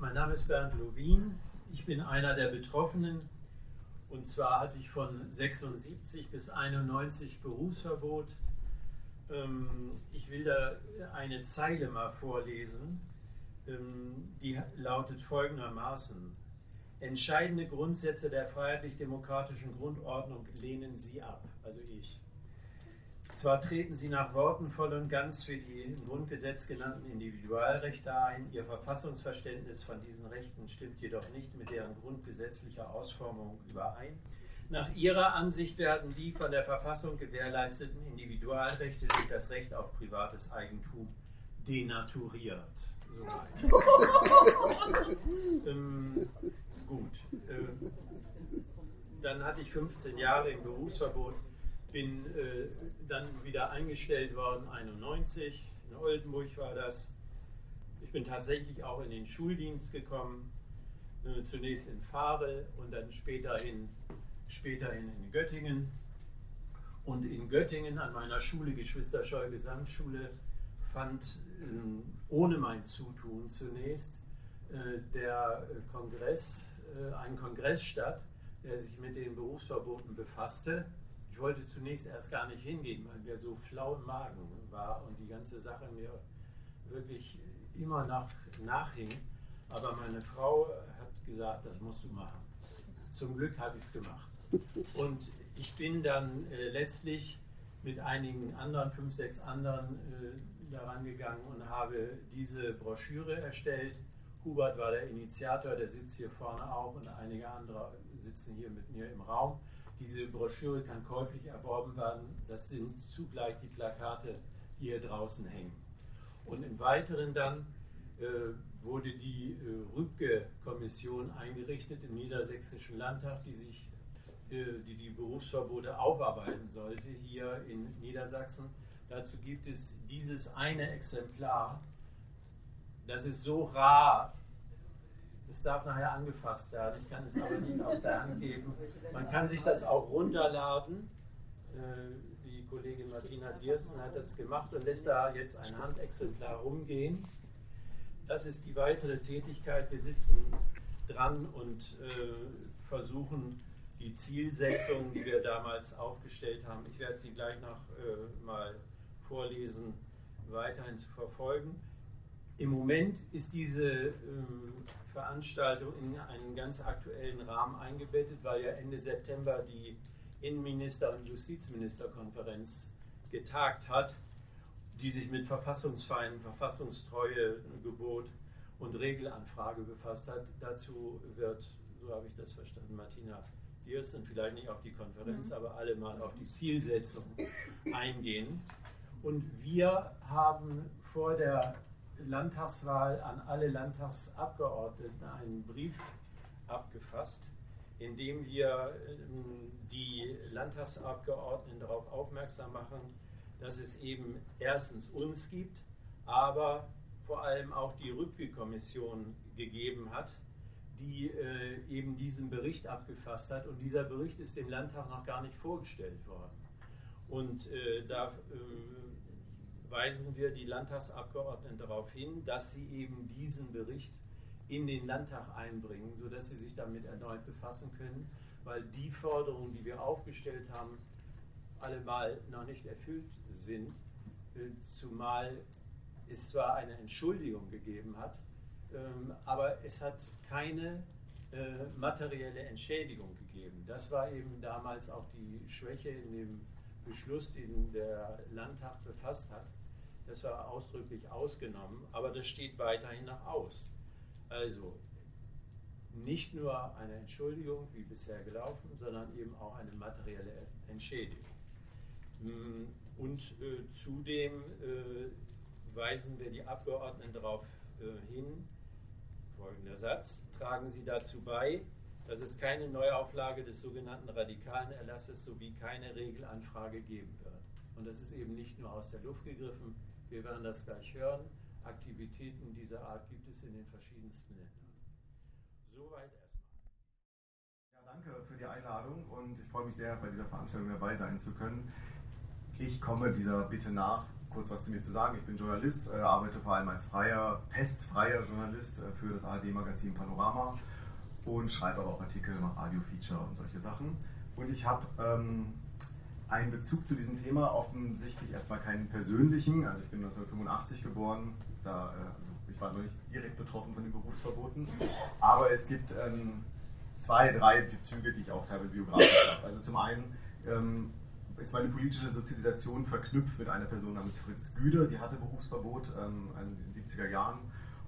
Mein Name ist Bernd Lowin. Ich bin einer der Betroffenen. Und zwar hatte ich von 76 bis 91 Berufsverbot. Ähm, ich will da eine Zeile mal vorlesen, ähm, die lautet folgendermaßen. Entscheidende Grundsätze der freiheitlich-demokratischen Grundordnung lehnen Sie ab, also ich. Zwar treten Sie nach Worten voll und ganz für die im Grundgesetz genannten Individualrechte ein, Ihr Verfassungsverständnis von diesen Rechten stimmt jedoch nicht mit deren grundgesetzlicher Ausformung überein. Nach Ihrer Ansicht werden die von der Verfassung gewährleisteten Individualrechte durch das Recht auf privates Eigentum denaturiert. ähm, gut. Äh, dann hatte ich 15 Jahre im Berufsverbot bin äh, dann wieder eingestellt worden, 91, in Oldenburg war das. Ich bin tatsächlich auch in den Schuldienst gekommen, äh, zunächst in Farel und dann späterhin, späterhin in Göttingen. Und in Göttingen an meiner Schule, Geschwister Scheu Gesamtschule, fand äh, ohne mein Zutun zunächst äh, der Kongress, äh, ein Kongress statt, der sich mit den Berufsverboten befasste ich wollte zunächst erst gar nicht hingehen, weil mir so flau im Magen war und die ganze Sache mir wirklich immer nach, nachhing. Aber meine Frau hat gesagt, das musst du machen. Zum Glück habe ich es gemacht. Und ich bin dann äh, letztlich mit einigen anderen, fünf, sechs anderen äh, daran gegangen und habe diese Broschüre erstellt. Hubert war der Initiator, der sitzt hier vorne auch und einige andere sitzen hier mit mir im Raum. Diese Broschüre kann käuflich erworben werden. Das sind zugleich die Plakate, die hier draußen hängen. Und im Weiteren dann äh, wurde die äh, Rübke-Kommission eingerichtet im Niedersächsischen Landtag, die sich äh, die, die Berufsverbote aufarbeiten sollte hier in Niedersachsen. Dazu gibt es dieses eine Exemplar. Das ist so rar es darf nachher angefasst werden. Ich kann es aber nicht aus der Hand geben. Man kann sich das auch runterladen. Äh, die Kollegin Martina Diersen hat das gemacht und lässt da jetzt ein Handexemplar rumgehen. Das ist die weitere Tätigkeit. Wir sitzen dran und äh, versuchen die Zielsetzungen, die wir damals aufgestellt haben, ich werde sie gleich noch äh, mal vorlesen, weiterhin zu verfolgen. Im Moment ist diese ähm, Veranstaltung in einen ganz aktuellen Rahmen eingebettet, weil ja Ende September die Innenminister- und Justizministerkonferenz getagt hat, die sich mit Verfassungsfeinden, Verfassungstreue, Gebot und Regelanfrage befasst hat. Dazu wird, so habe ich das verstanden, Martina Diersen, vielleicht nicht auf die Konferenz, mhm. aber alle mal auf die Zielsetzung eingehen. Und wir haben vor der Landtagswahl an alle Landtagsabgeordneten einen Brief abgefasst, in dem wir ähm, die Landtagsabgeordneten darauf aufmerksam machen, dass es eben erstens uns gibt, aber vor allem auch die Rübke-Kommission gegeben hat, die äh, eben diesen Bericht abgefasst hat. Und dieser Bericht ist dem Landtag noch gar nicht vorgestellt worden. Und äh, da äh, weisen wir die Landtagsabgeordneten darauf hin, dass sie eben diesen Bericht in den Landtag einbringen, sodass sie sich damit erneut befassen können, weil die Forderungen, die wir aufgestellt haben, allemal noch nicht erfüllt sind, äh, zumal es zwar eine Entschuldigung gegeben hat, ähm, aber es hat keine äh, materielle Entschädigung gegeben. Das war eben damals auch die Schwäche in dem Beschluss, den der Landtag befasst hat. Das war ausdrücklich ausgenommen, aber das steht weiterhin noch aus. Also nicht nur eine Entschuldigung, wie bisher gelaufen, sondern eben auch eine materielle Entschädigung. Mm, und äh, zudem äh, weisen wir die Abgeordneten darauf äh, hin, folgender Satz, tragen Sie dazu bei, dass es keine Neuauflage des sogenannten radikalen Erlasses sowie keine Regelanfrage geben wird. Und das ist eben nicht nur aus der Luft gegriffen, wir werden das gleich hören. Aktivitäten dieser Art gibt es in den verschiedensten Ländern. Soweit erstmal. Ja, danke für die Einladung und ich freue mich sehr, bei dieser Veranstaltung dabei sein zu können. Ich komme dieser Bitte nach, kurz was zu mir zu sagen. Ich bin Journalist, äh, arbeite vor allem als freier, testfreier Journalist äh, für das ARD-Magazin Panorama und schreibe aber auch Artikel, mache Radio-Feature und solche Sachen. Und ich habe ähm, einen Bezug zu diesem Thema, offensichtlich erstmal keinen persönlichen. Also ich bin 1985 geboren, da, äh, also ich war noch nicht direkt betroffen von den Berufsverboten, aber es gibt ähm, zwei, drei Bezüge, die ich auch teilweise biografisch habe. Also zum einen ähm, ist meine politische Sozialisation verknüpft mit einer Person namens Fritz Güder, die hatte Berufsverbot ähm, in den 70er Jahren.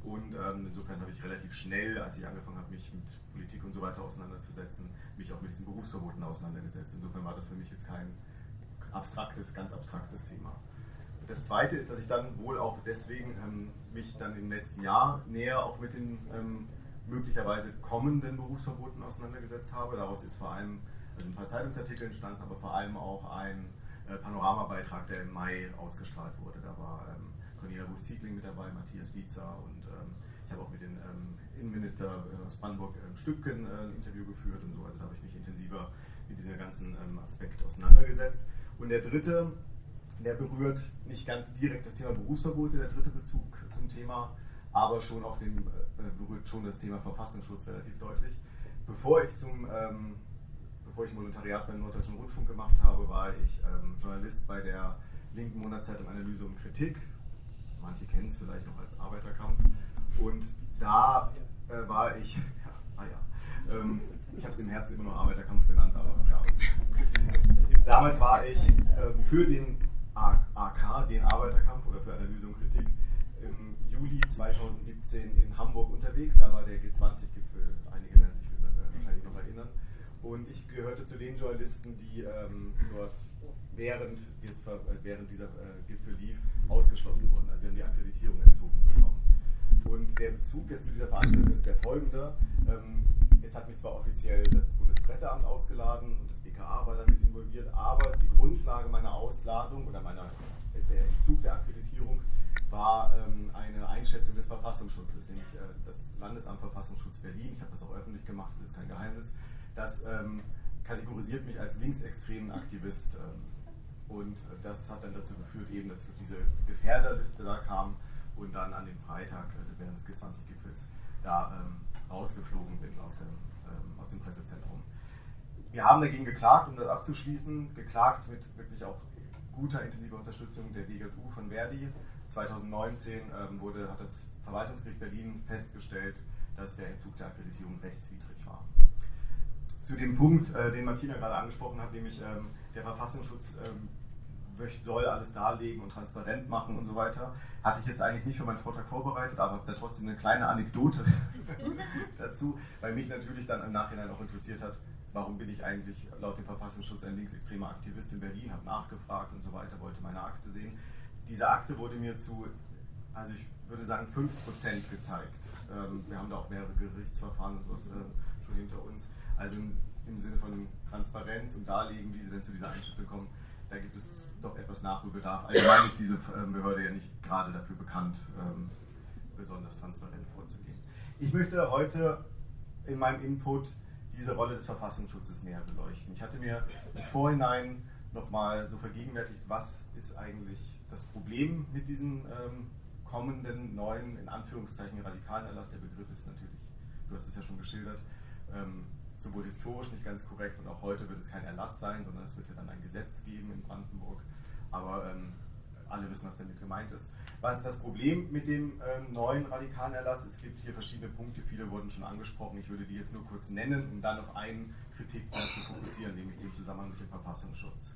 Und ähm, insofern habe ich relativ schnell, als ich angefangen habe, mich mit Politik und so weiter auseinanderzusetzen, mich auch mit diesen Berufsverboten auseinandergesetzt. Insofern war das für mich jetzt kein abstraktes, ganz abstraktes Thema. Das Zweite ist, dass ich dann wohl auch deswegen ähm, mich dann im letzten Jahr näher auch mit den ähm, möglicherweise kommenden Berufsverboten auseinandergesetzt habe. Daraus ist vor allem also ein paar Zeitungsartikel entstanden, aber vor allem auch ein äh, Panoramabeitrag, der im Mai ausgestrahlt wurde. Da war ähm, Cornelia Buß-Ziegling mit dabei, Matthias Bietzer und ähm, ich habe auch mit dem ähm, Innenminister äh, aus Brandenburg ähm, Stückken äh, ein Interview geführt und so. Also da habe ich mich intensiver mit diesem ganzen ähm, Aspekt auseinandergesetzt. Und der dritte, der berührt nicht ganz direkt das Thema Berufsverbote, der dritte Bezug zum Thema, aber schon auch den, äh, berührt schon das Thema Verfassungsschutz relativ deutlich. Bevor ich zum ähm, bevor ich Volontariat beim Norddeutschen Rundfunk gemacht habe, war ich ähm, Journalist bei der linken Monatszeitung Analyse und Kritik. Manche kennen es vielleicht noch als Arbeiterkampf. Und da äh, war ich, ah ja, ähm, ich habe es im Herzen immer nur Arbeiterkampf genannt, aber ja. Damals war ich äh, für den AK, den Arbeiterkampf oder für Analyse und Kritik, im Juli 2017 in Hamburg unterwegs. Da war der G20-Gipfel, einige werden sich wahrscheinlich noch erinnern. Und ich gehörte zu den Journalisten, die ähm, dort während, des, während dieser äh, Gipfel lief, ausgeschlossen wurden. Also wir haben die Akkreditierung entzogen bekommen. Und der Bezug jetzt zu dieser Veranstaltung ist der folgende. Ähm, es hat mich zwar offiziell das Bundespresseamt ausgeladen und das BKA war damit involviert, aber die Grundlage meiner Ausladung oder meiner, der Entzug der Akkreditierung war ähm, eine Einschätzung des Verfassungsschutzes, nämlich äh, das Landesamt Verfassungsschutz Berlin. Ich habe das auch öffentlich gemacht, das ist kein Geheimnis das ähm, kategorisiert mich als linksextremen Aktivist. Und das hat dann dazu geführt, eben, dass ich auf diese Gefährderliste da kam und dann an dem Freitag äh, während des G20-Gipfels da rausgeflogen bin aus dem, ähm, aus dem Pressezentrum. Wir haben dagegen geklagt, um das abzuschließen, geklagt mit wirklich auch guter, intensiver Unterstützung der DGU von Verdi. 2019 ähm, wurde, hat das Verwaltungsgericht Berlin festgestellt, dass der Entzug der Akkreditierung rechtswidrig war zu dem Punkt, äh, den Martina gerade angesprochen hat, nämlich ähm, der Verfassungsschutz ähm, soll alles darlegen und transparent machen und so weiter, hatte ich jetzt eigentlich nicht für meinen Vortrag vorbereitet, aber da trotzdem eine kleine Anekdote dazu, weil mich natürlich dann im Nachhinein auch interessiert hat, warum bin ich eigentlich laut dem Verfassungsschutz ein linksextremer Aktivist in Berlin, habe nachgefragt und so weiter, wollte meine Akte sehen. Diese Akte wurde mir zu, also ich würde sagen, 5% gezeigt. Ähm, wir haben da auch mehrere Gerichtsverfahren und sowas äh, schon hinter uns. Also im, im Sinne von Transparenz und Darlegen, wie sie denn zu dieser Einschätzung kommen, da gibt es doch etwas Nachholbedarf. Allgemein ist diese ähm, Behörde ja nicht gerade dafür bekannt, ähm, besonders transparent vorzugehen. Ich möchte heute in meinem Input diese Rolle des Verfassungsschutzes näher beleuchten. Ich hatte mir im Vorhinein nochmal so vergegenwärtigt, was ist eigentlich das Problem mit diesem ähm, kommenden neuen, in Anführungszeichen radikalen Erlass. Der Begriff ist natürlich, du hast es ja schon geschildert, sowohl historisch nicht ganz korrekt und auch heute wird es kein Erlass sein, sondern es wird ja dann ein Gesetz geben in Brandenburg. Aber ähm, alle wissen, was damit gemeint ist. Was ist das Problem mit dem ähm, neuen radikalen Erlass? Es gibt hier verschiedene Punkte, viele wurden schon angesprochen. Ich würde die jetzt nur kurz nennen, um dann auf einen Kritikpunkt zu fokussieren, nämlich den Zusammenhang mit dem Verfassungsschutz.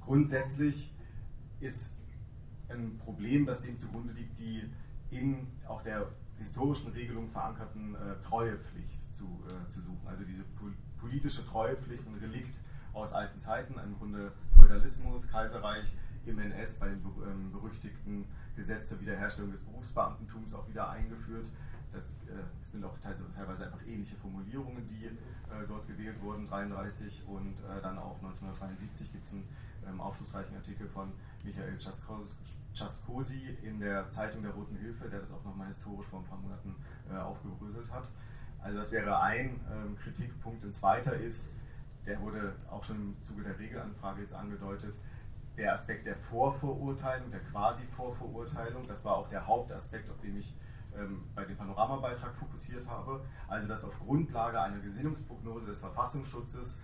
Grundsätzlich ist ein Problem, das dem zugrunde liegt, die in auch der historischen Regelung verankerten äh, Treuepflicht zu, äh, zu suchen. Also diese pol politische Treuepflicht, ein Relikt aus alten Zeiten, im Grunde Feudalismus, Kaiserreich, im NS bei dem ähm, berüchtigten Gesetz zur Wiederherstellung des Berufsbeamtentums auch wieder eingeführt. Das äh, sind auch teilweise einfach ähnliche Formulierungen, die äh, dort gewählt wurden, 1933 und äh, dann auch 1973 gibt es einen ähm, aufschlussreichen Artikel von Michael Czaskosi in der Zeitung der Roten Hilfe, der das auch nochmal historisch vor ein paar Monaten äh, aufgebröselt hat. Also das wäre ein ähm, Kritikpunkt. Ein zweiter ist, der wurde auch schon im Zuge der Regelanfrage jetzt angedeutet, der Aspekt der Vorverurteilung, der Quasi-Vorverurteilung. Das war auch der Hauptaspekt, auf den ich ähm, bei dem Panoramabeitrag fokussiert habe. Also, dass auf Grundlage einer Gesinnungsprognose des Verfassungsschutzes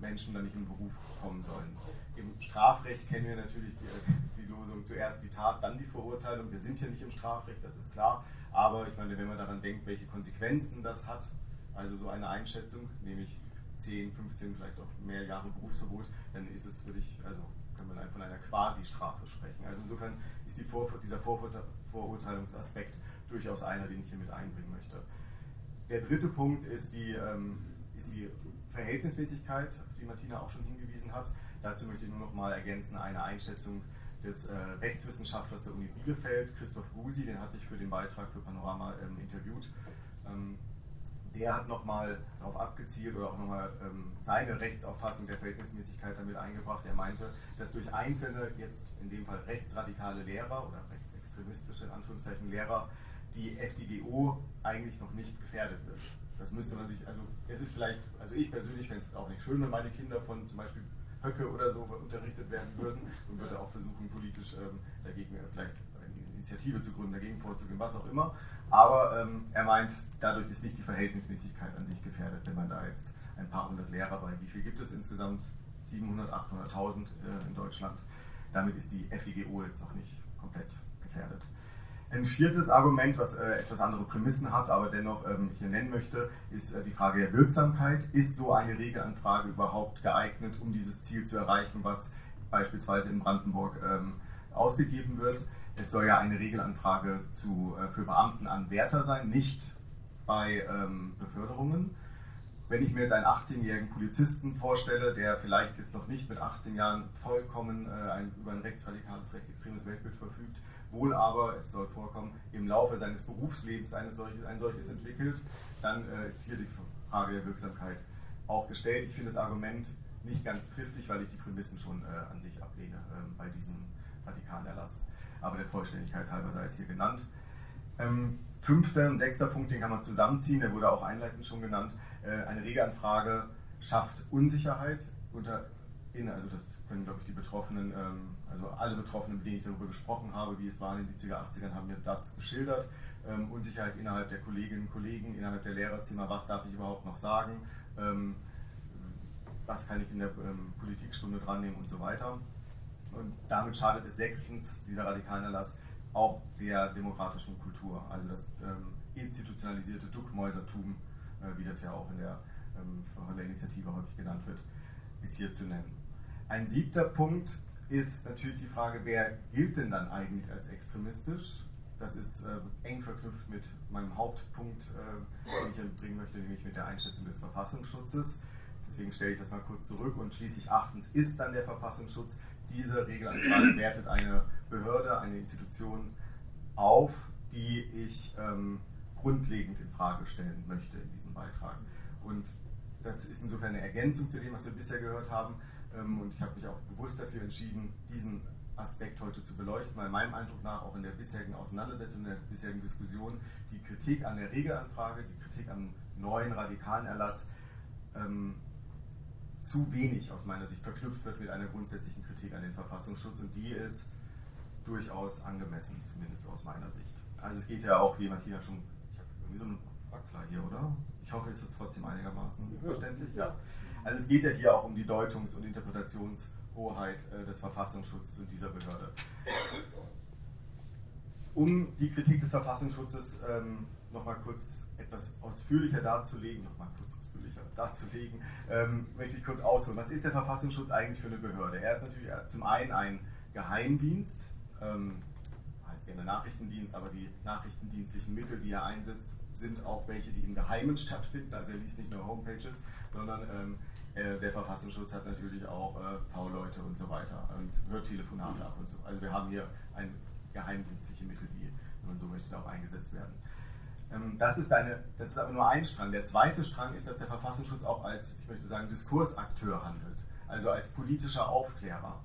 Menschen dann nicht in den Beruf kommen sollen. Im Strafrecht kennen wir natürlich die, die Losung zuerst die Tat, dann die Verurteilung. Wir sind hier nicht im Strafrecht, das ist klar. Aber ich meine, wenn man daran denkt, welche Konsequenzen das hat, also so eine Einschätzung, nämlich 10, 15, vielleicht auch mehr Jahre Berufsverbot, dann ist es wirklich, also können wir von einer Quasi-Strafe sprechen. Also insofern ist die Vorver dieser Vorurteilungsaspekt durchaus einer, den ich hier mit einbringen möchte. Der dritte Punkt ist die, ähm, ist die Verhältnismäßigkeit, auf die Martina auch schon hingewiesen hat. Dazu möchte ich nur noch mal ergänzen eine Einschätzung des äh, Rechtswissenschaftlers der Uni Bielefeld, Christoph Gusi, den hatte ich für den Beitrag für Panorama ähm, interviewt. Ähm, der hat nochmal darauf abgezielt oder auch nochmal ähm, seine Rechtsauffassung der Verhältnismäßigkeit damit eingebracht. Er meinte, dass durch einzelne, jetzt in dem Fall rechtsradikale Lehrer oder rechtsextremistische in Anführungszeichen Lehrer, die FDGO eigentlich noch nicht gefährdet wird. Das müsste man sich, also es ist vielleicht, also ich persönlich fände es auch nicht schön, wenn meine Kinder von zum Beispiel Höcke oder so unterrichtet werden würden und würde auch versuchen, politisch ähm, dagegen äh, vielleicht eine Initiative zu gründen, dagegen vorzugehen, was auch immer. Aber ähm, er meint, dadurch ist nicht die Verhältnismäßigkeit an sich gefährdet, wenn man da jetzt ein paar hundert Lehrer bei, wie viel gibt es insgesamt? 700, 800.000 äh, in Deutschland. Damit ist die FDGO jetzt noch nicht komplett gefährdet. Ein viertes Argument, was äh, etwas andere Prämissen hat, aber dennoch ähm, hier nennen möchte, ist äh, die Frage der Wirksamkeit. Ist so eine Regelanfrage überhaupt geeignet, um dieses Ziel zu erreichen, was beispielsweise in Brandenburg ähm, ausgegeben wird? Es soll ja eine Regelanfrage zu, äh, für Beamtenanwärter sein, nicht bei ähm, Beförderungen. Wenn ich mir jetzt einen 18-jährigen Polizisten vorstelle, der vielleicht jetzt noch nicht mit 18 Jahren vollkommen äh, ein, über ein rechtsradikales, rechtsextremes Weltbild verfügt, wohl aber, es soll vorkommen, im Laufe seines Berufslebens eines solches, ein solches entwickelt, dann äh, ist hier die Frage der Wirksamkeit auch gestellt. Ich finde das Argument nicht ganz triftig, weil ich die Prämissen schon äh, an sich ablehne äh, bei diesem radikalen Erlass. Aber der Vollständigkeit halber sei es hier genannt. Ähm, fünfter und sechster Punkt, den kann man zusammenziehen, der wurde auch einleitend schon genannt. Äh, eine Regelanfrage schafft Unsicherheit unter also das können, glaube ich, die Betroffenen, ähm, also alle Betroffenen, mit denen ich darüber gesprochen habe, wie es war in den 70er, 80ern, haben mir das geschildert. Ähm, Unsicherheit innerhalb der Kolleginnen und Kollegen, innerhalb der Lehrerzimmer, was darf ich überhaupt noch sagen, ähm, was kann ich in der Politikstunde dran nehmen und so weiter. Und damit schadet es sechstens, dieser radikale Erlass, auch der demokratischen Kultur, also das institutionalisierte Duckmäusertum, äh, wie das ja auch in der, von der Initiative häufig genannt wird, ist hier zu nennen. Ein siebter Punkt ist natürlich die Frage, wer gilt denn dann eigentlich als extremistisch? Das ist äh, eng verknüpft mit meinem Hauptpunkt, äh, den ich bringen möchte, nämlich mit der Einschätzung des Verfassungsschutzes. Deswegen stelle ich das mal kurz zurück und schließlich achtens ist dann der Verfassungsschutz. Diese Regelanfrage wertet eine Behörde, eine Institution auf, die ich ähm, grundlegend in Frage stellen möchte in diesem Beitrag. Und das ist insofern eine Ergänzung zu dem, was wir bisher gehört haben. Ähm, und ich habe mich auch bewusst dafür entschieden, diesen Aspekt heute zu beleuchten, weil meinem Eindruck nach auch in der bisherigen Auseinandersetzung, in der bisherigen Diskussion die Kritik an der Regelanfrage, die Kritik am neuen radikalen Erlass ähm, zu wenig aus meiner Sicht verknüpft wird mit einer grundsätzlichen Kritik an den Verfassungsschutz und die ist durchaus angemessen, zumindest aus meiner Sicht. Also es geht ja auch, wie Martina schon, ich habe irgendwie so einen Wackler hier, oder? Ich hoffe, es ist trotzdem einigermaßen verständlich. Ja. Also es geht ja hier auch um die Deutungs- und Interpretationshoheit äh, des Verfassungsschutzes und dieser Behörde. Um die Kritik des Verfassungsschutzes ähm, nochmal kurz etwas ausführlicher darzulegen, nochmal kurz ausführlicher darzulegen, ähm, möchte ich kurz ausholen. Was ist der Verfassungsschutz eigentlich für eine Behörde? Er ist natürlich zum einen ein Geheimdienst, ähm, heißt gerne Nachrichtendienst, aber die nachrichtendienstlichen Mittel, die er einsetzt, sind auch welche, die im Geheimen stattfinden. Also er liest nicht nur Homepages, sondern ähm, äh, der Verfassungsschutz hat natürlich auch äh, V-Leute und so weiter und hört Telefonate ab und so. Also wir haben hier ein geheimdienstliche Mittel, die, wenn man so möchte, auch eingesetzt werden. Ähm, das, ist eine, das ist aber nur ein Strang. Der zweite Strang ist, dass der Verfassungsschutz auch als, ich möchte sagen, Diskursakteur handelt, also als politischer Aufklärer.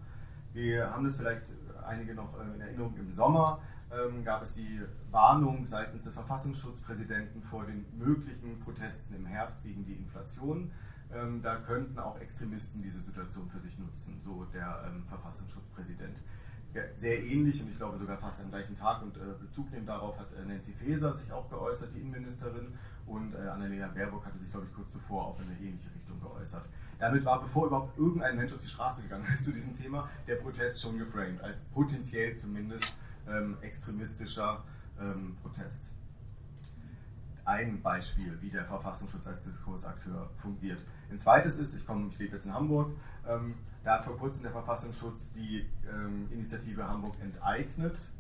Wir haben das vielleicht einige noch äh, in Erinnerung im Sommer, ähm, gab es die Warnung seitens des Verfassungsschutzpräsidenten vor den möglichen Protesten im Herbst gegen die Inflation. Ähm, da könnten auch Extremisten diese Situation für sich nutzen, so der ähm, Verfassungsschutzpräsident. Sehr ähnlich und ich glaube sogar fast am gleichen Tag und äh, Bezug nehmen darauf hat äh, Nancy Faeser sich auch geäußert, die Innenministerin, und äh, Annalena Baerbock hatte sich, glaube ich, kurz zuvor auch in eine ähnliche Richtung geäußert. Damit war, bevor überhaupt irgendein Mensch auf die Straße gegangen ist zu diesem Thema, der Protest schon geframed, als potenziell zumindest ähm, extremistischer ähm, Protest. Ein Beispiel, wie der Verfassungsschutz als Diskursakteur fungiert. Ein zweites ist, ich, komme, ich lebe jetzt in Hamburg, ähm, da hat vor kurzem der Verfassungsschutz die ähm, Initiative Hamburg enteignet,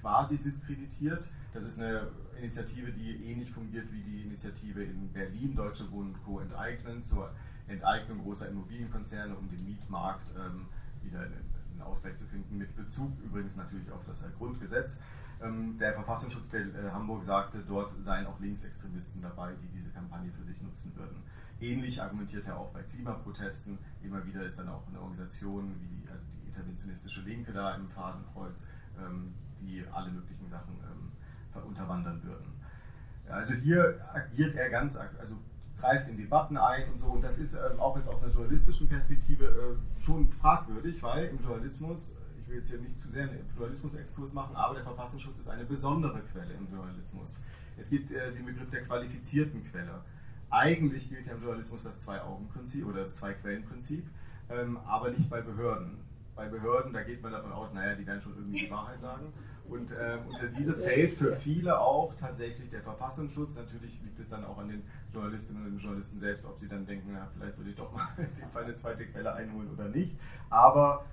quasi diskreditiert. Das ist eine Initiative, die ähnlich fungiert wie die Initiative in Berlin, Deutsche Wohnen Co. enteignen, zur Enteignung großer Immobilienkonzerne, um den Mietmarkt ähm, wieder in, Ausgleich zu finden, mit Bezug übrigens natürlich auf das Grundgesetz. Ähm, der Verfassungsschutz äh, Hamburg sagte, dort seien auch Linksextremisten dabei, die diese Kampagne für sich nutzen würden. Ähnlich argumentiert er auch bei Klimaprotesten. Immer wieder ist dann auch eine Organisation wie die, also die interventionistische Linke da im Fadenkreuz, ähm, die alle möglichen Sachen ähm, unterwandern würden. Also hier agiert er ganz, also greift in Debatten ein und so. Und das ist ähm, auch jetzt aus einer journalistischen Perspektive äh, schon fragwürdig, weil im Journalismus, ich will jetzt hier nicht zu sehr einen Journalismus-Exkurs machen, aber der Verfassungsschutz ist eine besondere Quelle im Journalismus. Es gibt äh, den Begriff der qualifizierten Quelle. Eigentlich gilt ja im Journalismus das Zwei-Augen-Prinzip oder das Zwei-Quellen-Prinzip, ähm, aber nicht bei Behörden. Bei Behörden, da geht man davon aus, naja, die werden schon irgendwie die Wahrheit sagen. Und äh, unter diese fällt für viele auch tatsächlich der Verfassungsschutz. Natürlich liegt es dann auch an den Journalistinnen und Journalisten selbst, ob sie dann denken, na, vielleicht soll ich doch mal in dem Fall eine zweite Quelle einholen oder nicht. Aber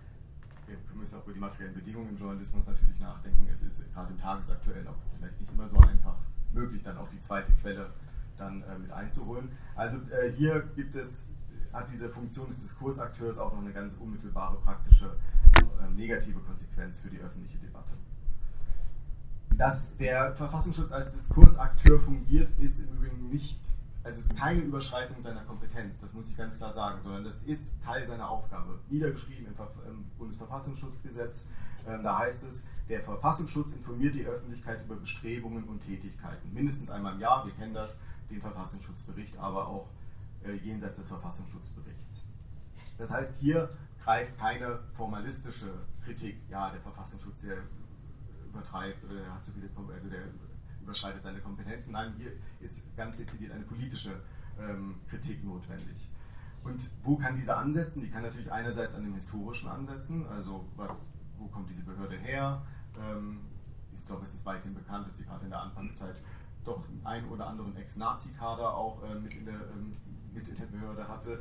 wir müssen auch über die materiellen Bedingungen im Journalismus natürlich nachdenken. Es ist gerade im Tagesaktuellen auch vielleicht nicht immer so einfach möglich, dann auch die zweite Quelle dann äh, mit einzuholen. Also äh, hier gibt es, hat diese Funktion des Diskursakteurs auch noch eine ganz unmittelbare praktische äh, negative Konsequenz für die öffentliche Debatte. Dass der Verfassungsschutz als Diskursakteur fungiert, ist im Übrigen nicht, also ist keine Überschreitung seiner Kompetenz, das muss ich ganz klar sagen, sondern das ist Teil seiner Aufgabe. Niedergeschrieben im, im Bundesverfassungsschutzgesetz, äh, da heißt es, der Verfassungsschutz informiert die Öffentlichkeit über Bestrebungen und Tätigkeiten. Mindestens einmal im Jahr, wir kennen das, den Verfassungsschutzbericht, aber auch äh, jenseits des Verfassungsschutzberichts. Das heißt, hier greift keine formalistische Kritik, ja, der Verfassungsschutz, der übertreibt oder der hat zu viele, also der überschreitet seine Kompetenzen. Nein, hier ist ganz dezidiert eine politische ähm, Kritik notwendig. Und wo kann diese ansetzen? Die kann natürlich einerseits an dem historischen ansetzen, also was, wo kommt diese Behörde her? Ähm, ich glaube, es ist weithin bekannt, dass sie gerade in der Anfangszeit doch einen oder anderen Ex-Nazi-Kader auch äh, mit, in der, ähm, mit in der Behörde hatte.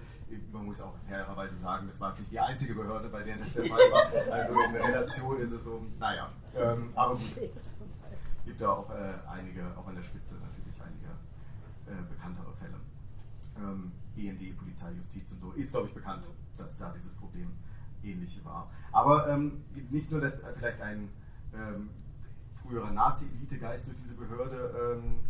Man muss auch fairerweise sagen, das war nicht die einzige Behörde, bei der das der Fall war. Also in der Relation ist es so, naja, ähm, aber gut. Es gibt da auch äh, einige, auch an der Spitze natürlich einige äh, bekanntere Fälle. Ähm, BND, Polizei, Justiz und so, ist glaube ich bekannt, dass da dieses Problem ähnlich war. Aber ähm, nicht nur, dass vielleicht ein ähm, früherer Nazi-Elite-Geist durch diese Behörde, ähm,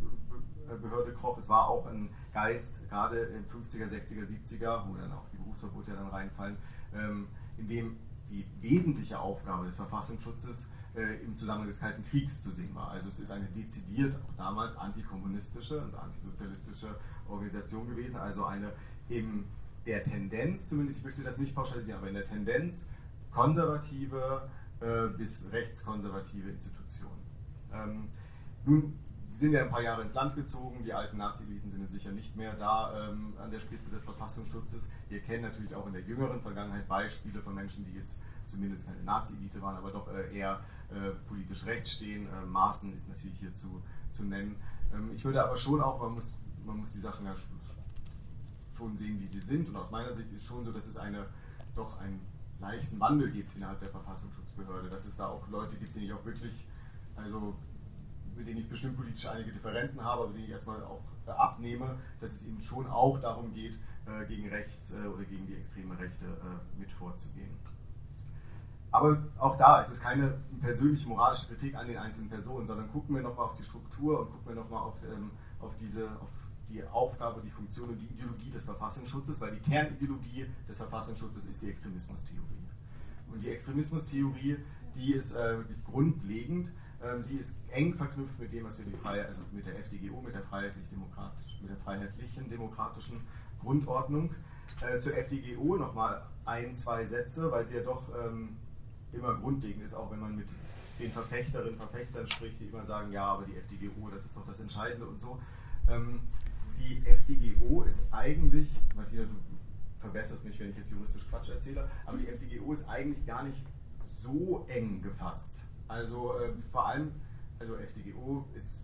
Behörde kroch. Es war auch ein Geist, gerade in 50er, 60er, 70er, wo dann auch die Berufsverbote ja dann reinfallen, ähm, in dem die wesentliche Aufgabe des Verfassungsschutzes äh, im Zusammenhang des Kalten Kriegs zu sehen war. Also es ist eine dezidiert, auch damals antikommunistische und antisozialistische Organisation gewesen, also eine in der Tendenz, zumindest ich möchte das nicht pauschalisieren, aber in der Tendenz konservative äh, bis rechtskonservative Institution. Ähm, nun sind ja ein paar Jahre ins Land gezogen, die alten Nazi-Eliten sind sicher nicht mehr da ähm, an der Spitze des Verfassungsschutzes. Wir kennen natürlich auch in der jüngeren Vergangenheit Beispiele von Menschen, die jetzt zumindest keine Nazi-Elite waren, aber doch äh, eher äh, politisch rechts stehen. Äh, Maaßen ist natürlich hier zu, zu nennen. Ähm, ich würde aber schon auch, man muss, man muss die Sachen ja schon sehen, wie sie sind. Und aus meiner Sicht ist schon so, dass es eine, doch einen leichten Wandel gibt innerhalb der Verfassungsschutzbehörde, dass es da auch Leute gibt, die ich auch wirklich also mit denen ich bestimmt politisch einige Differenzen habe, aber die ich erstmal auch äh, abnehme, dass es eben schon auch darum geht, äh, gegen rechts äh, oder gegen die extreme Rechte mit vorzugehen. Aber auch da ist es keine persönliche moralische Kritik an den einzelnen Personen, sondern gucken wir nochmal auf die Struktur und gucken wir nochmal auf, ähm, auf, auf die Aufgabe, die Funktion und die Ideologie des Verfassungsschutzes, weil die Kernideologie des Verfassungsschutzes ist die Extremismustheorie. Und die Extremismustheorie, die ist wirklich grundlegend sie ist eng verknüpft mit dem, was wir die Freiheit, also mit der FDGO, mit der freiheitlich-demokratisch, mit der freiheitlichen demokratischen Grundordnung. Äh, zur FDGO nochmal ein, zwei Sätze, weil sie ja doch ähm, immer grundlegend ist, auch wenn man mit den Verfechterinnen und Verfechtern spricht, die immer sagen, ja, aber die FDGO, das ist doch das Entscheidende und so. Ähm, die FDGO ist eigentlich, Martina, du verbesserst mich, wenn ich jetzt juristisch Quatsch erzähle, aber die FDGO ist eigentlich gar nicht so eng gefasst. Also äh, vor allem, also FDGO ist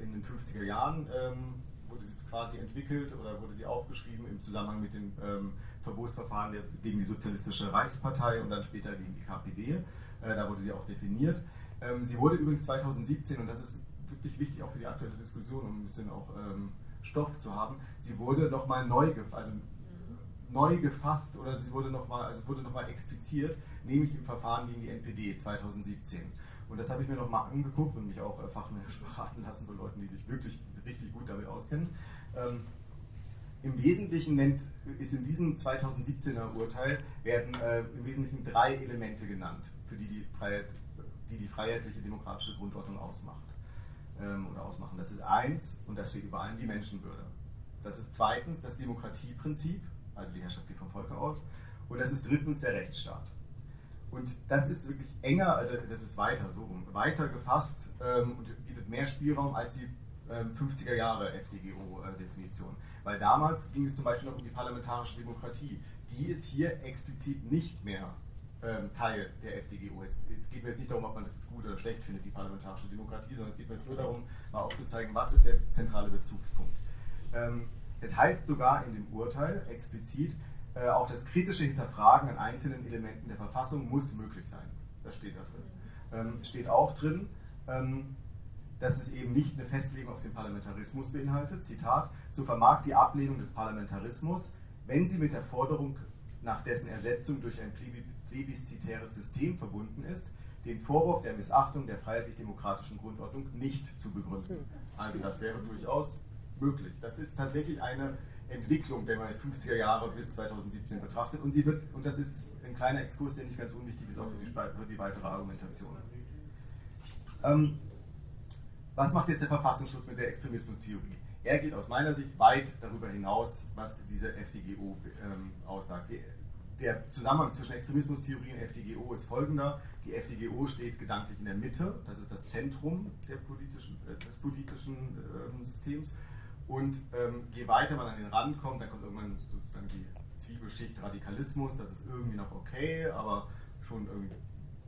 in den 50er Jahren ähm, wurde sie quasi entwickelt oder wurde sie aufgeschrieben im Zusammenhang mit dem ähm, Verbotsverfahren der, gegen die Sozialistische Reichspartei und dann später gegen die KPD. Äh, da wurde sie auch definiert. Ähm, sie wurde übrigens 2017, und das ist wirklich wichtig auch für die aktuelle Diskussion, um ein bisschen auch ähm, Stoff zu haben, sie wurde nochmal neu, also neu gefasst oder sie wurde nochmal also noch expliziert, nämlich im Verfahren gegen die NPD 2017. Und das habe ich mir nochmal angeguckt und mich auch äh, fachmännisch beraten lassen von Leuten, die sich wirklich richtig gut damit auskennen. Ähm, Im Wesentlichen nennt, ist in diesem 2017er Urteil werden äh, im Wesentlichen drei Elemente genannt, für die die, Freiheit, die, die freiheitliche demokratische Grundordnung ausmacht ähm, oder ausmachen. Das ist eins, und das steht über allem, die Menschenwürde. Das ist zweitens das Demokratieprinzip, also die Herrschaft geht vom Volke aus. Und das ist drittens der Rechtsstaat. Und das ist wirklich enger, also das ist weiter, so rum, weiter gefasst ähm, und bietet mehr Spielraum als die ähm, 50er Jahre FDGO-Definition. Äh, Weil damals ging es zum Beispiel noch um die parlamentarische Demokratie. Die ist hier explizit nicht mehr ähm, Teil der FDGO. Es, es, geht mir jetzt nicht darum, ob man das jetzt gut oder schlecht findet, die parlamentarische Demokratie, sondern es geht mir jetzt nur darum, mal aufzuzeigen, was ist der zentrale Bezugspunkt. Ähm, es heißt sogar in dem Urteil explizit, äh, auch das kritische Hinterfragen an einzelnen Elementen der Verfassung muss möglich sein. Das steht da drin. Ähm, steht auch drin, ähm, dass es eben nicht eine Festlegung auf den Parlamentarismus beinhaltet. Zitat, so vermag die Ablehnung des Parlamentarismus, wenn sie mit der Forderung nach dessen Ersetzung durch ein plebiszitäres System verbunden ist, den Vorwurf der Missachtung der freiheitlich-demokratischen Grundordnung nicht zu begründen. Also das wäre durchaus möglich. Das ist tatsächlich eine Entwicklung, wenn man die 50er Jahre bis 2017 betrachtet. Und sie wird, und das ist ein kleiner Exkurs, der nicht ganz unwichtig ist, auch für die, für die weitere Argumentation. Ähm, was macht jetzt der Verfassungsschutz mit der Extremismustheorie? Er geht aus meiner Sicht weit darüber hinaus, was diese FDGO ähm, aussagt. Der Zusammenhang zwischen Extremismustheorie und FDGO ist folgender. Die FDGO steht gedanklich in der Mitte, das ist das Zentrum politischen, äh, des politischen äh, Systems. Und ähm, je weiter man an den Rand kommt, dann kommt irgendwann sozusagen die Zwiebelschicht Radikalismus, das ist irgendwie noch okay, aber schon irgendwie,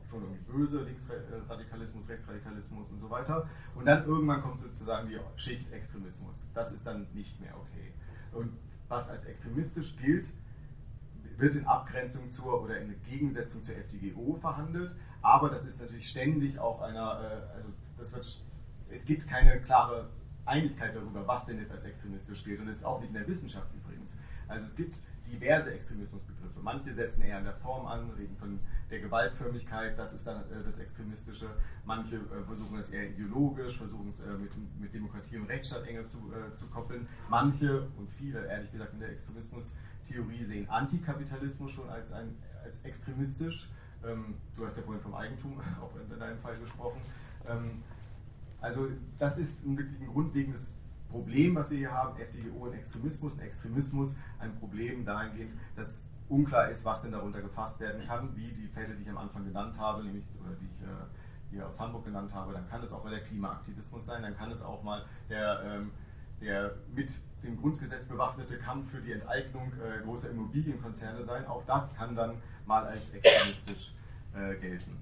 schon irgendwie böse, Linksradikalismus, Rechtsradikalismus und so weiter. Und dann irgendwann kommt sozusagen die Schicht Extremismus. Das ist dann nicht mehr okay. Und was als extremistisch gilt, wird in Abgrenzung zur oder in Gegensetzung zur FDGO verhandelt, aber das ist natürlich ständig auf einer, äh, also das wird, es gibt keine klare Einigkeit darüber, was denn jetzt als extremistisch gilt. Und das ist auch nicht in der Wissenschaft übrigens. Also es gibt diverse Extremismusbegriffe. Manche setzen eher an der Form an, reden von der Gewaltförmigkeit, das ist dann äh, das Extremistische. Manche äh, versuchen es eher ideologisch, versuchen es äh, mit, mit, Demokratie und Rechtsstaat enger zu, äh, zu, koppeln. Manche und viele, ehrlich gesagt, in der Extremismustheorie sehen Antikapitalismus schon als, ein, als extremistisch. Ähm, du hast ja vorhin vom Eigentum auch in deinem Fall gesprochen. Ähm, also das ist ein wirklich ein grundlegendes Problem, was wir hier haben, FDGO und Extremismus. Und Extremismus ein Problem dahingehend, dass unklar ist, was denn darunter gefasst werden kann, wie die Fälle, die ich am Anfang genannt habe, nämlich oder die ich äh, hier aus Hamburg genannt habe, dann kann es auch mal der Klimaaktivismus sein, dann kann es auch mal der, ähm, der mit dem Grundgesetz bewaffnete Kampf für die Enteignung äh, großer Immobilienkonzerne sein. Auch das kann dann mal als extremistisch äh, gelten.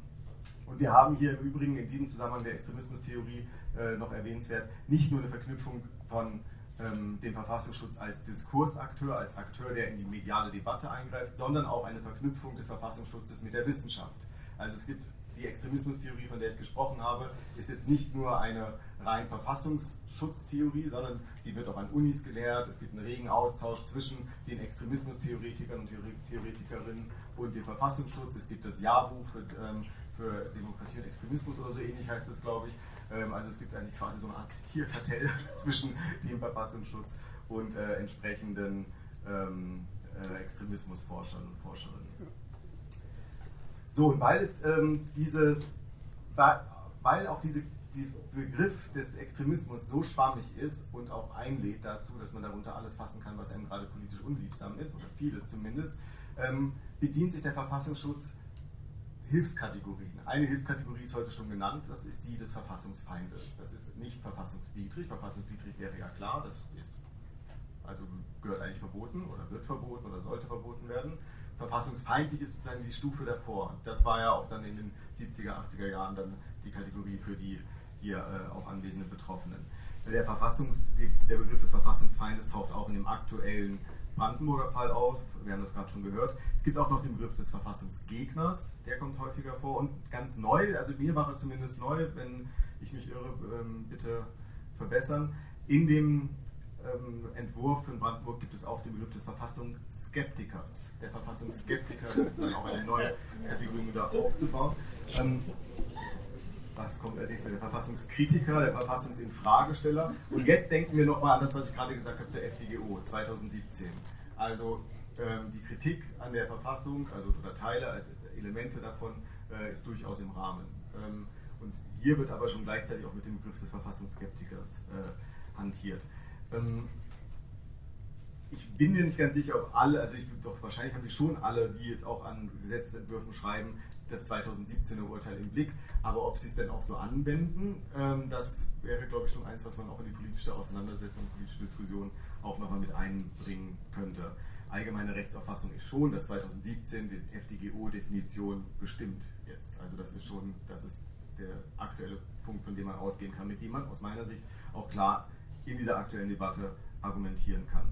Und wir haben hier im Übrigen in diesem Zusammenhang der Extremismustheorie äh, noch erwähnenswert, nicht nur eine Verknüpfung von ähm, dem Verfassungsschutz als Diskursakteur, als Akteur, der in die mediale Debatte eingreift, sondern auch eine Verknüpfung des Verfassungsschutzes mit der Wissenschaft. Also es gibt die Extremismustheorie, von der ich gesprochen habe, ist jetzt nicht nur eine rein Verfassungsschutztheorie, sondern sie wird auch an Unis gelehrt. Es gibt einen regen Austausch zwischen den Extremismustheoretikern und Theoretikerinnen und dem Verfassungsschutz. Es gibt das Jahrbuch für ähm, für Demokratie und Extremismus oder so ähnlich heißt das, glaube ich. Ähm, also es gibt eigentlich quasi so eine Art Zitierkartell zwischen dem Verfassungsschutz und äh, entsprechenden ähm, äh, Extremismusforschern und Forscherinnen. So, und weil es ähm, diese, weil auch diese, der Begriff des Extremismus so schwammig ist und auch einlädt dazu, dass man darunter alles fassen kann, was einem gerade politisch unliebsam ist, oder vieles zumindest, ähm, bedient sich der Verfassungsschutz Hilfskategorien. Eine Hilfskategorie ist heute schon genannt, das ist die des Verfassungsfeindes. Das ist nicht verfassungswidrig. Verfassungswidrig wäre ja klar, das ist also gehört eigentlich verboten oder wird verboten oder sollte verboten werden. Verfassungsfeindlich ist sozusagen die Stufe davor. Das war ja auch dann in den 70er, 80er Jahren dann die Kategorie für die hier äh, auch anwesenden Betroffenen. Der, Verfassungs, der Begriff des Verfassungsfeindes taucht auch in dem aktuellen Brandenburger Fall auf. Wir haben das gerade schon gehört. Es gibt auch noch den Begriff des Verfassungsgegners, der kommt häufiger vor. Und ganz neu, also mir war er zumindest neu, wenn ich mich irre, ähm, bitte verbessern. In dem ähm, Entwurf in Brandenburg gibt es auch den Begriff des Verfassungsskeptikers. Der Verfassungsskeptiker ist sozusagen auch eine neue Kategorie, um da aufzubauen. Was kommt als nächstes? Der Verfassungskritiker, der Verfassungsinfragesteller. Und jetzt denken wir nochmal an das, was ich gerade gesagt habe zur FDGO 2017. Also ähm, die Kritik an der Verfassung, also oder Teile, äh, Elemente davon, äh, ist durchaus im Rahmen. Ähm, und hier wird aber schon gleichzeitig auch mit dem Begriff des Verfassungsskeptikers äh, hantiert. Ähm, ich bin mir nicht ganz sicher, ob alle, also ich, doch wahrscheinlich haben sie schon alle, die jetzt auch an Gesetzentwürfen schreiben, das 2017er Urteil im Blick. Aber ob sie es denn auch so anwenden, ähm, das wäre, glaube ich, schon eins, was man auch in die politische Auseinandersetzung, politische Diskussion auch nochmal mit einbringen könnte. Allgemeine Rechtsauffassung ist schon, dass 2017 die FDGO-Definition bestimmt jetzt. Also das ist schon, das ist der aktuelle Punkt, von dem man ausgehen kann, mit dem man aus meiner Sicht auch klar in dieser aktuellen Debatte argumentieren kann.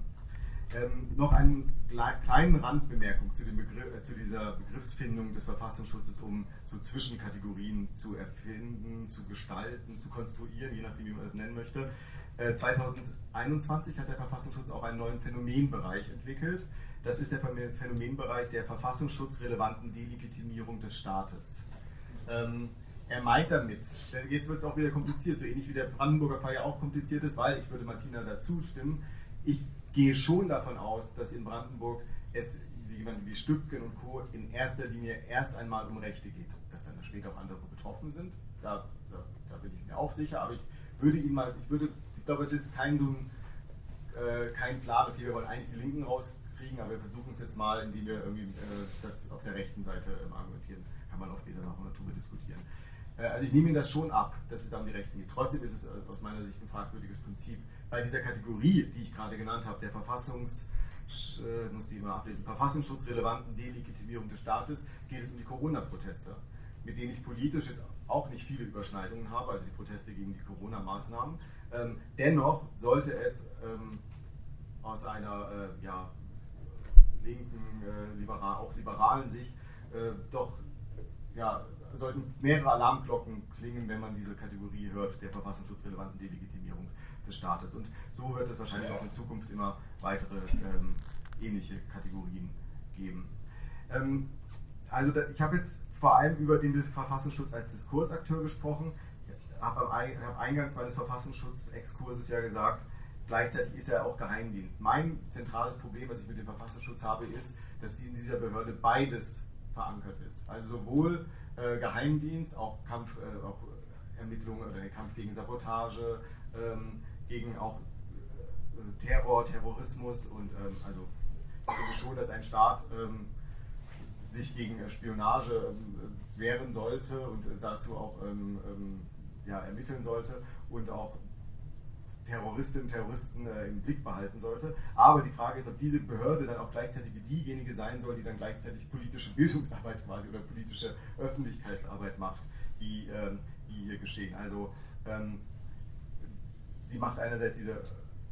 Ähm, noch eine kleine Randbemerkung zu, Begriff, äh, zu, dieser Begriffsfindung des Verfassungsschutzes, um so Zwischenkategorien zu erfinden, zu gestalten, zu konstruieren, je nachdem, wie man das nennen möchte. Äh, 2021 hat der Verfassungsschutz auch einen neuen Phänomenbereich entwickelt. Das ist der Phänomenbereich der verfassungsschutzrelevanten Delegitimierung des Staates. Ähm, er meint damit, jetzt wird es auch wieder kompliziert, so ähnlich wie der Brandenburger Fall ja auch kompliziert ist, weil, ich würde Martina dazu stimmen, ich gehe schon davon aus, dass in Brandenburg es jemanden wie Stübken und Co. in erster Linie erst einmal um Rechte geht. Dass dann später auch andere betroffen sind, da, da, da, bin ich mir auch sicher, aber ich würde ihn mal, ich würde, ich glaube, es ist kein so ein, äh, kein Plan, okay, wir wollen eigentlich die Linken rauskriegen, aber wir versuchen es jetzt mal, indem wir irgendwie äh, das auf der rechten Seite ähm, argumentieren. Kann man auch später noch von der Tube diskutieren. Äh, also ich nehme Ihnen das schon ab, dass es da um die Rechten geht. Trotzdem ist es äh, aus meiner Sicht ein fragwürdiges Prinzip. Bei dieser Kategorie, die ich gerade genannt habe, der Verfassungs, äh, muss die mal ablesen, verfassungsschutzrelevanten Delegitimierung des Staates, geht es um die Corona-Proteste, mit denen ich politisch jetzt auch nicht viele Überschneidungen habe, also die Proteste gegen die Corona-Maßnahmen. Ähm, dennoch sollte es ähm, aus einer äh, ja, linken, äh, liberal, auch liberalen Sicht äh, doch ja, sollten mehrere Alarmglocken klingen, wenn man diese Kategorie hört, der verfassungsschutzrelevanten Delegitimierung des Staates. Und so wird es wahrscheinlich auch in Zukunft immer weitere ähm, ähnliche Kategorien geben. Ähm, also da, ich habe jetzt vor allem über den Verfassungsschutz als Diskursakteur gesprochen. Ich habe hab eingangs meines Verfassungsschutzexkurses ja gesagt, gleichzeitig ist er auch Geheimdienst. Mein zentrales Problem, was ich mit dem Verfassungsschutz habe, ist, dass die in dieser Behörde beides verankert ist. Also sowohl äh, Geheimdienst, auch Kampf, äh, auch Ermittlungen oder den Kampf gegen Sabotage, ähm, gegen auch äh, Terror, Terrorismus und ähm, also ich denke schon, dass ein Staat ähm, sich gegen Spionage ähm, wehren sollte und dazu auch ähm, ähm, ja, ermitteln sollte und auch Terroristinnen und Terroristen äh, im Blick behalten sollte. Aber die Frage ist, ob diese Behörde dann auch gleichzeitig diejenige sein soll, die dann gleichzeitig politische Bildungsarbeit quasi oder politische Öffentlichkeitsarbeit macht, wie, ähm, wie hier geschehen. Also sie macht einerseits diese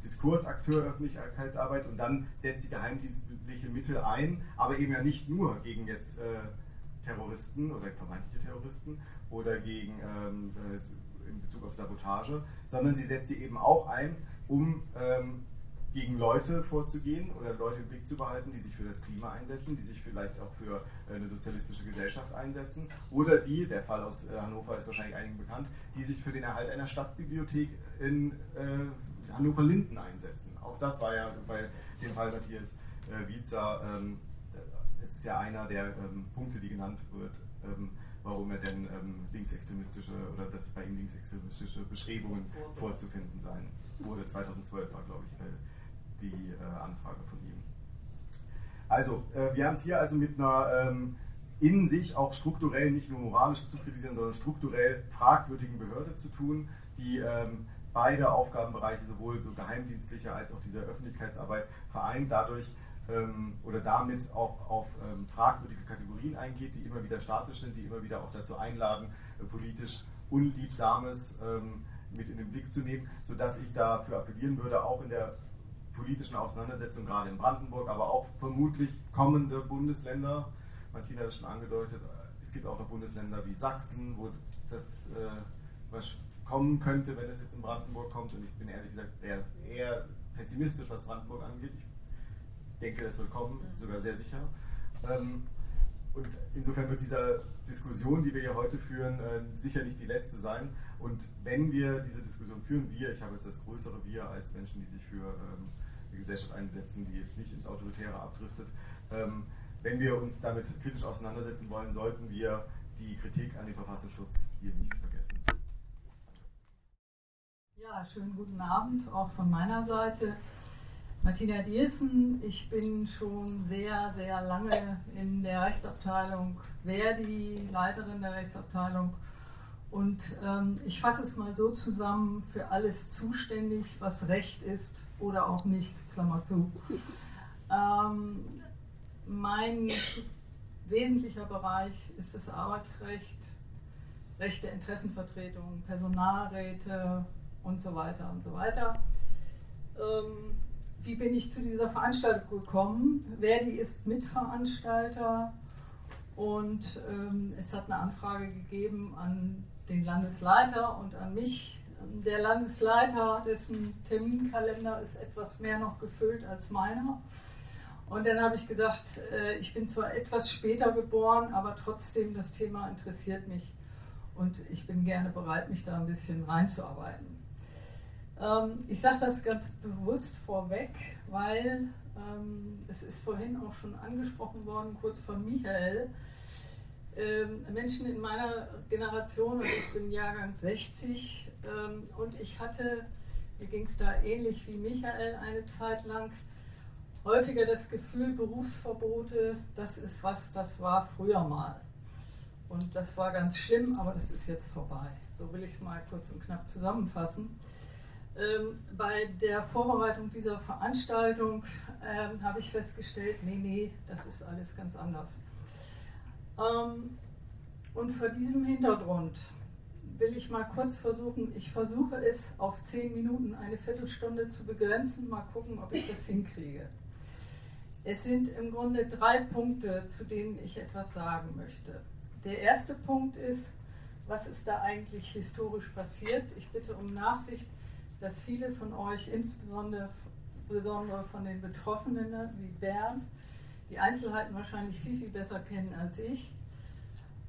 Diskursakteur Öffentlichkeitsarbeit und dann setzt sie geheimdienstliche Mittel ein, aber eben ja nicht nur gegen jetzt äh, Terroristen oder vermeintliche Terroristen oder gegen ähm, äh, in Bezug auf Sabotage, sondern sie setzt sie eben auch ein, um ähm, gegen Leute vorzugehen oder Leute im Blick zu behalten, die sich für das Klima einsetzen, die sich vielleicht auch für äh, eine sozialistische Gesellschaft einsetzen oder die, der Fall aus äh, Hannover ist wahrscheinlich einigen bekannt, die sich für den Erhalt einer Stadtbibliothek in äh, Hannover-Linden einsetzen. Auch das war ja bei dem Fall Matthias äh, Wiezer, ähm, es ist ja einer der ähm, Punkte, die genannt wird, ähm, warum er denn ähm, linksextremistische oder dass bei ihm linksextremistische Bestrebungen vorzufinden sein. Wurde 2012 war, glaube ich, äh, die äh, Anfrage von ihm. Also, äh, wir haben es hier also mit einer ähm, in sich auch strukturell nicht nur moralisch zu kritisieren, sondern strukturell fragwürdigen Behörde zu tun, die ähm, beide Aufgabenbereiche, sowohl so geheimdienstliche als auch diese Öffentlichkeitsarbeit, vereint dadurch ähm, oder damit auch auf ähm, fragwürdige Kategorien eingeht, die immer wieder statisch sind, die immer wieder auch dazu einladen, äh, politisch Unliebsames ähm, mit in den Blick zu nehmen, sodass ich dafür appellieren würde, auch in der politischen Auseinandersetzung, gerade in Brandenburg, aber auch vermutlich kommende Bundesländer, Martina hat es schon angedeutet, es gibt auch noch Bundesländer wie Sachsen, wo das äh, was kommen könnte, wenn es jetzt in Brandenburg kommt. Und ich bin ehrlich gesagt eher, eher pessimistisch, was Brandenburg angeht. Ich denke, das wird kommen, mhm. sogar sehr sicher. Ähm, und insofern wird diese Diskussion, die wir hier heute führen, äh, sicher nicht die letzte sein. Und wenn wir diese Diskussion führen, wir, ich habe jetzt das größere Wir als Menschen, die sich für ähm, die Gesellschaft einsetzen, die jetzt nicht ins Autoritäre abdriftet, ähm, wenn wir uns damit kritisch auseinandersetzen wollen, sollten wir die Kritik an den Verfassungsschutz hier nicht vergessen. Ja, schönen guten Abend auch von meiner Seite. Martina Diersen, ich bin schon sehr, sehr lange in der Rechtsabteilung Verdi, Leiterin der Rechtsabteilung. Und ähm, ich fasse es mal so zusammen, für alles zuständig, was Recht ist oder auch nicht, Klammer zu. Ähm, mein wesentlicher Bereich ist das Arbeitsrecht, Recht der Interessenvertretung, Personalräte, und so weiter und so weiter. Ähm, wie bin ich zu dieser Veranstaltung gekommen? Verdi ist Mitveranstalter und ähm, es hat eine Anfrage gegeben an den Landesleiter und an mich. Der Landesleiter, dessen Terminkalender ist etwas mehr noch gefüllt als meiner. Und dann habe ich gesagt, äh, ich bin zwar etwas später geboren, aber trotzdem das Thema interessiert mich und ich bin gerne bereit, mich da ein bisschen reinzuarbeiten. Ähm, ich sage das ganz bewusst vorweg, weil ähm, es ist vorhin auch schon angesprochen worden, kurz von Michael. Ähm, Menschen in meiner Generation, und ich bin Jahrgang 60, ähm, und ich hatte, mir ging es da ähnlich wie Michael eine Zeit lang, häufiger das Gefühl, Berufsverbote, das ist was, das war früher mal. Und das war ganz schlimm, aber das ist jetzt vorbei. So will ich es mal kurz und knapp zusammenfassen. Ähm, bei der Vorbereitung dieser Veranstaltung ähm, habe ich festgestellt, nee, nee, das ist alles ganz anders. Ähm, und vor diesem Hintergrund will ich mal kurz versuchen, ich versuche es auf zehn Minuten, eine Viertelstunde zu begrenzen, mal gucken, ob ich das hinkriege. Es sind im Grunde drei Punkte, zu denen ich etwas sagen möchte. Der erste Punkt ist, was ist da eigentlich historisch passiert? Ich bitte um Nachsicht dass viele von euch, insbesondere von den Betroffenen wie Bernd, die Einzelheiten wahrscheinlich viel, viel besser kennen als ich.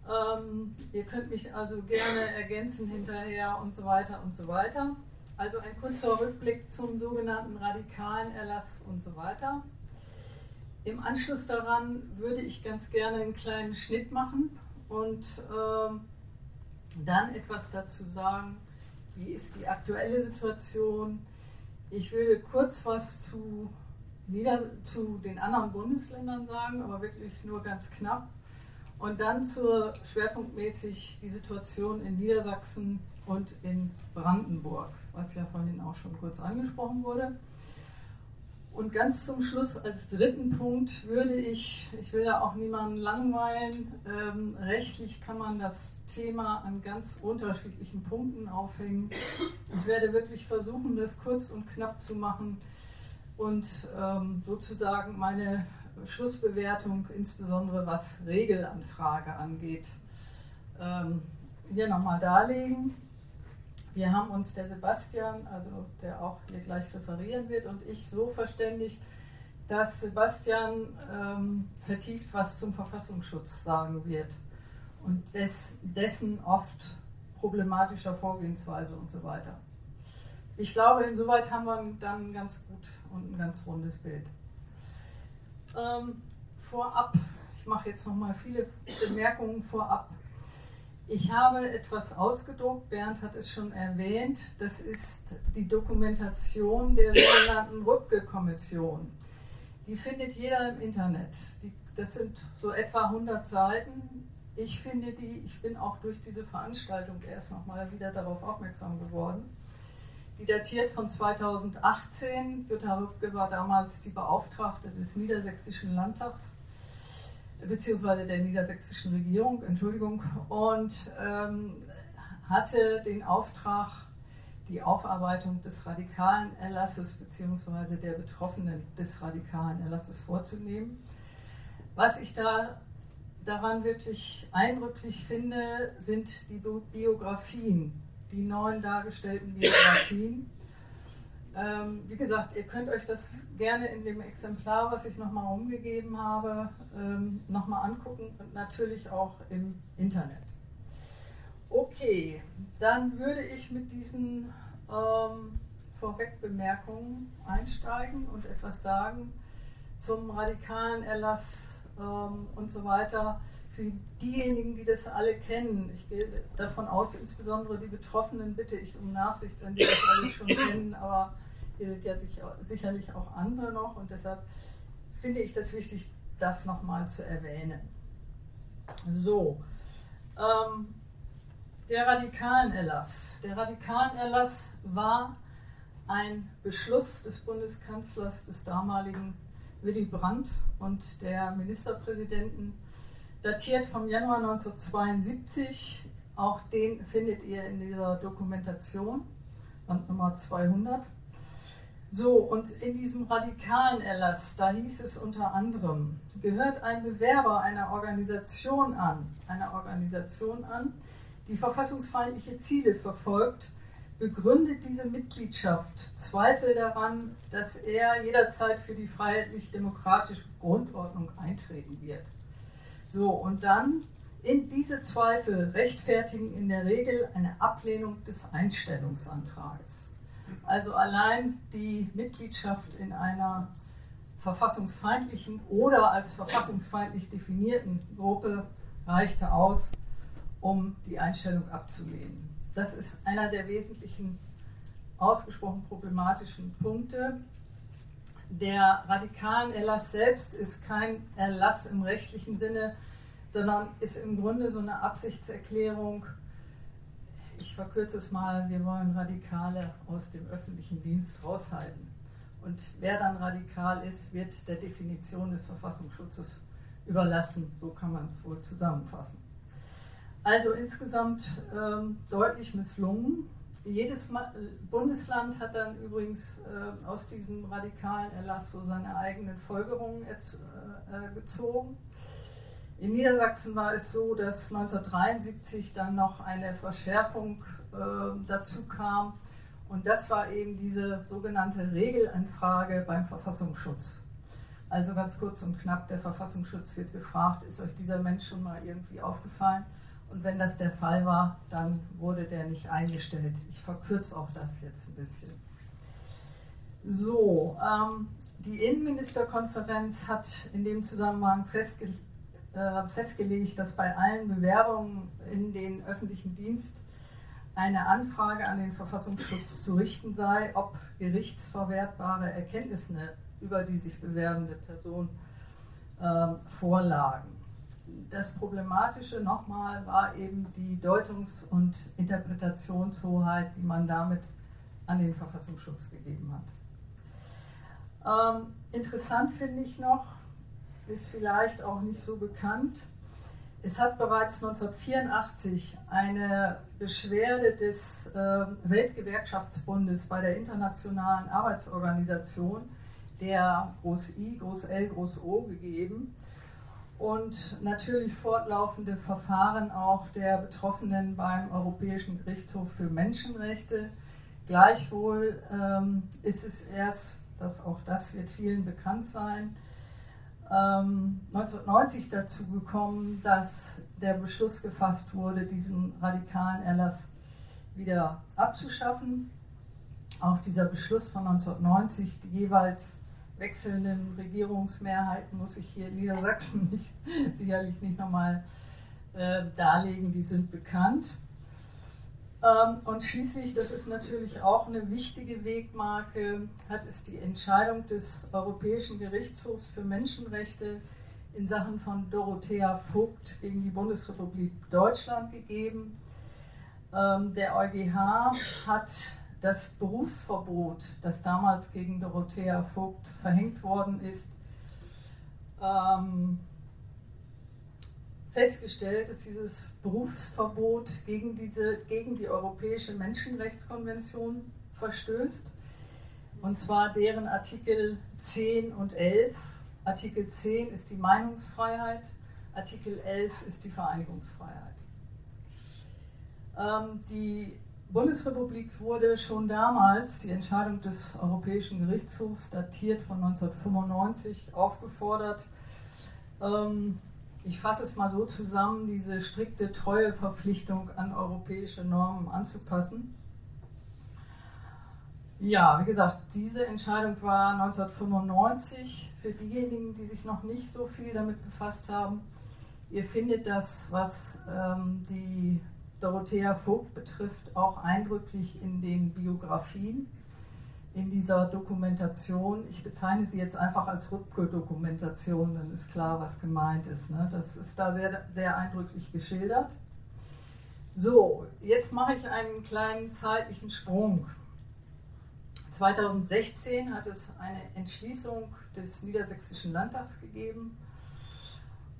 Ähm, ihr könnt mich also gerne ergänzen hinterher und so weiter und so weiter. Also ein kurzer Rückblick zum sogenannten radikalen Erlass und so weiter. Im Anschluss daran würde ich ganz gerne einen kleinen Schnitt machen und äh, dann etwas dazu sagen, wie ist die aktuelle Situation. Ich würde kurz was zu, Nieder zu den anderen Bundesländern sagen, aber wirklich nur ganz knapp. Und dann zur schwerpunktmäßig die Situation in Niedersachsen und in Brandenburg, was ja vorhin auch schon kurz angesprochen wurde. Und ganz zum Schluss als dritten Punkt würde ich, ich will da auch niemanden langweilen, ähm, rechtlich kann man das Thema an ganz unterschiedlichen Punkten aufhängen. Ich werde wirklich versuchen, das kurz und knapp zu machen und ähm, sozusagen meine Schlussbewertung, insbesondere was Regelanfrage angeht, ähm, hier nochmal darlegen. Wir haben uns der Sebastian, also der auch hier gleich referieren wird, und ich so verständigt, dass Sebastian ähm, vertieft was zum Verfassungsschutz sagen wird und des, dessen oft problematischer Vorgehensweise und so weiter. Ich glaube, insoweit haben wir dann ganz gut und ein ganz rundes Bild. Ähm, vorab, ich mache jetzt noch mal viele Bemerkungen vorab. Ich habe etwas ausgedruckt, Bernd hat es schon erwähnt, das ist die Dokumentation der sogenannten Rübke-Kommission. Die findet jeder im Internet. Die, das sind so etwa 100 Seiten. Ich finde die, ich bin auch durch diese Veranstaltung erst nochmal wieder darauf aufmerksam geworden. Die datiert von 2018. Jutta Rübke war damals die Beauftragte des Niedersächsischen Landtags beziehungsweise der niedersächsischen Regierung, Entschuldigung, und ähm, hatte den Auftrag, die Aufarbeitung des radikalen Erlasses beziehungsweise der Betroffenen des radikalen Erlasses vorzunehmen. Was ich da daran wirklich eindrücklich finde, sind die Biografien, die neun dargestellten Biografien. Ähm, wie gesagt, ihr könnt euch das gerne in dem Exemplar, was ich nochmal umgegeben habe, ähm, nochmal angucken und natürlich auch im Internet. Okay, dann würde ich mit diesen ähm, Vorwegbemerkungen einsteigen und etwas sagen zum radikalen Erlass ähm, und so weiter. Für diejenigen, die das alle kennen, ich gehe davon aus, insbesondere die Betroffenen, bitte ich um Nachsicht, wenn die das alles schon kennen, aber hier sind ja sicherlich auch andere noch und deshalb finde ich das wichtig, das nochmal zu erwähnen. So, ähm, der Radikalenerlass. Der Radikalenerlass war ein Beschluss des Bundeskanzlers des damaligen Willy Brandt und der Ministerpräsidenten, datiert vom Januar 1972. Auch den findet ihr in dieser Dokumentation, Band Nummer 200. So, und in diesem radikalen Erlass, da hieß es unter anderem, gehört ein Bewerber einer Organisation an, einer Organisation an, die verfassungsfeindliche Ziele verfolgt, begründet diese Mitgliedschaft Zweifel daran, dass er jederzeit für die freiheitlich-demokratische Grundordnung eintreten wird. So, und dann in diese Zweifel rechtfertigen in der Regel eine Ablehnung des Einstellungsantrages. Also allein die Mitgliedschaft in einer verfassungsfeindlichen oder als verfassungsfeindlich definierten Gruppe reichte aus, um die Einstellung abzulehnen. Das ist einer der wesentlichen ausgesprochen problematischen Punkte. Der radikalen Erlass selbst ist kein Erlass im rechtlichen Sinne, sondern ist im Grunde so eine Absichtserklärung ich verkürze es mal, wir wollen Radikale aus dem öffentlichen Dienst raushalten. Und wer dann radikal ist, wird der Definition des Verfassungsschutzes überlassen. So kann man es wohl zusammenfassen. Also insgesamt ähm, deutlich misslungen. Jedes Bundesland hat dann übrigens äh, aus diesem radikalen Erlass so seine eigenen Folgerungen äh, äh, gezogen. In Niedersachsen war es so, dass 1973 dann noch eine Verschärfung dazu kam. Und das war eben diese sogenannte Regelanfrage beim Verfassungsschutz. Also ganz kurz und knapp, der Verfassungsschutz wird gefragt, ist euch dieser Mensch schon mal irgendwie aufgefallen? Und wenn das der Fall war, dann wurde der nicht eingestellt. Ich verkürze auch das jetzt ein bisschen. So, ähm, die Innenministerkonferenz hat in dem Zusammenhang festgelegt, äh, festgelegt, dass bei allen Bewerbungen in den öffentlichen Dienst eine Anfrage an den Verfassungsschutz zu richten sei, ob gerichtsverwertbare Erkenntnisse über die sich bewerbende Person äh, vorlagen. Das Problematische nochmal war eben die Deutungs- und Interpretationshoheit, die man damit an den Verfassungsschutz gegeben hat. Ähm, interessant finde ich noch, ist vielleicht auch nicht so bekannt. Es hat bereits 1984 eine Beschwerde des äh, Weltgewerkschaftsbundes bei der Internationalen Arbeitsorganisation, der Groß I, Groß L, Groß O gegeben und natürlich fortlaufende Verfahren auch der Betroffenen beim Europäischen Gerichtshof für Menschenrechte. Gleichwohl ähm, ist es erst, dass auch das wird vielen bekannt sein, 1990 ähm, dazu gekommen, dass der Beschluss gefasst wurde, diesen radikalen Erlass wieder abzuschaffen. Auch dieser Beschluss von 1990, die jeweils wechselnden Regierungsmehrheiten, muss ich hier in Niedersachsen nicht, sicherlich nicht nochmal äh, darlegen, die sind bekannt. Ähm, und schließlich, das ist natürlich auch eine wichtige Wegmarke, hat es die Entscheidung des Europäischen Gerichtshofs für Menschenrechte in Sachen von Dorothea Vogt gegen die Bundesrepublik Deutschland gegeben. Ähm, der EuGH hat das Berufsverbot, das damals gegen Dorothea Vogt verhängt worden ist, ähm, festgestellt, dass dieses Berufsverbot gegen, diese, gegen die Europäische Menschenrechtskonvention verstößt. Und zwar deren Artikel 10 und 11. Artikel 10 ist die Meinungsfreiheit, Artikel 11 ist die Vereinigungsfreiheit. Ähm, die Bundesrepublik wurde schon damals, die Entscheidung des Europäischen Gerichtshofs datiert von 1995, aufgefordert, ähm, ich fasse es mal so zusammen, diese strikte Treueverpflichtung an europäische Normen anzupassen. Ja, wie gesagt, diese Entscheidung war 1995 für diejenigen, die sich noch nicht so viel damit befasst haben. Ihr findet das, was ähm, die Dorothea Vogt betrifft, auch eindrücklich in den Biografien in dieser Dokumentation. Ich bezeichne sie jetzt einfach als Rübke-Dokumentation, dann ist klar, was gemeint ist. Ne? Das ist da sehr, sehr eindrücklich geschildert. So, jetzt mache ich einen kleinen zeitlichen Sprung. 2016 hat es eine Entschließung des Niedersächsischen Landtags gegeben,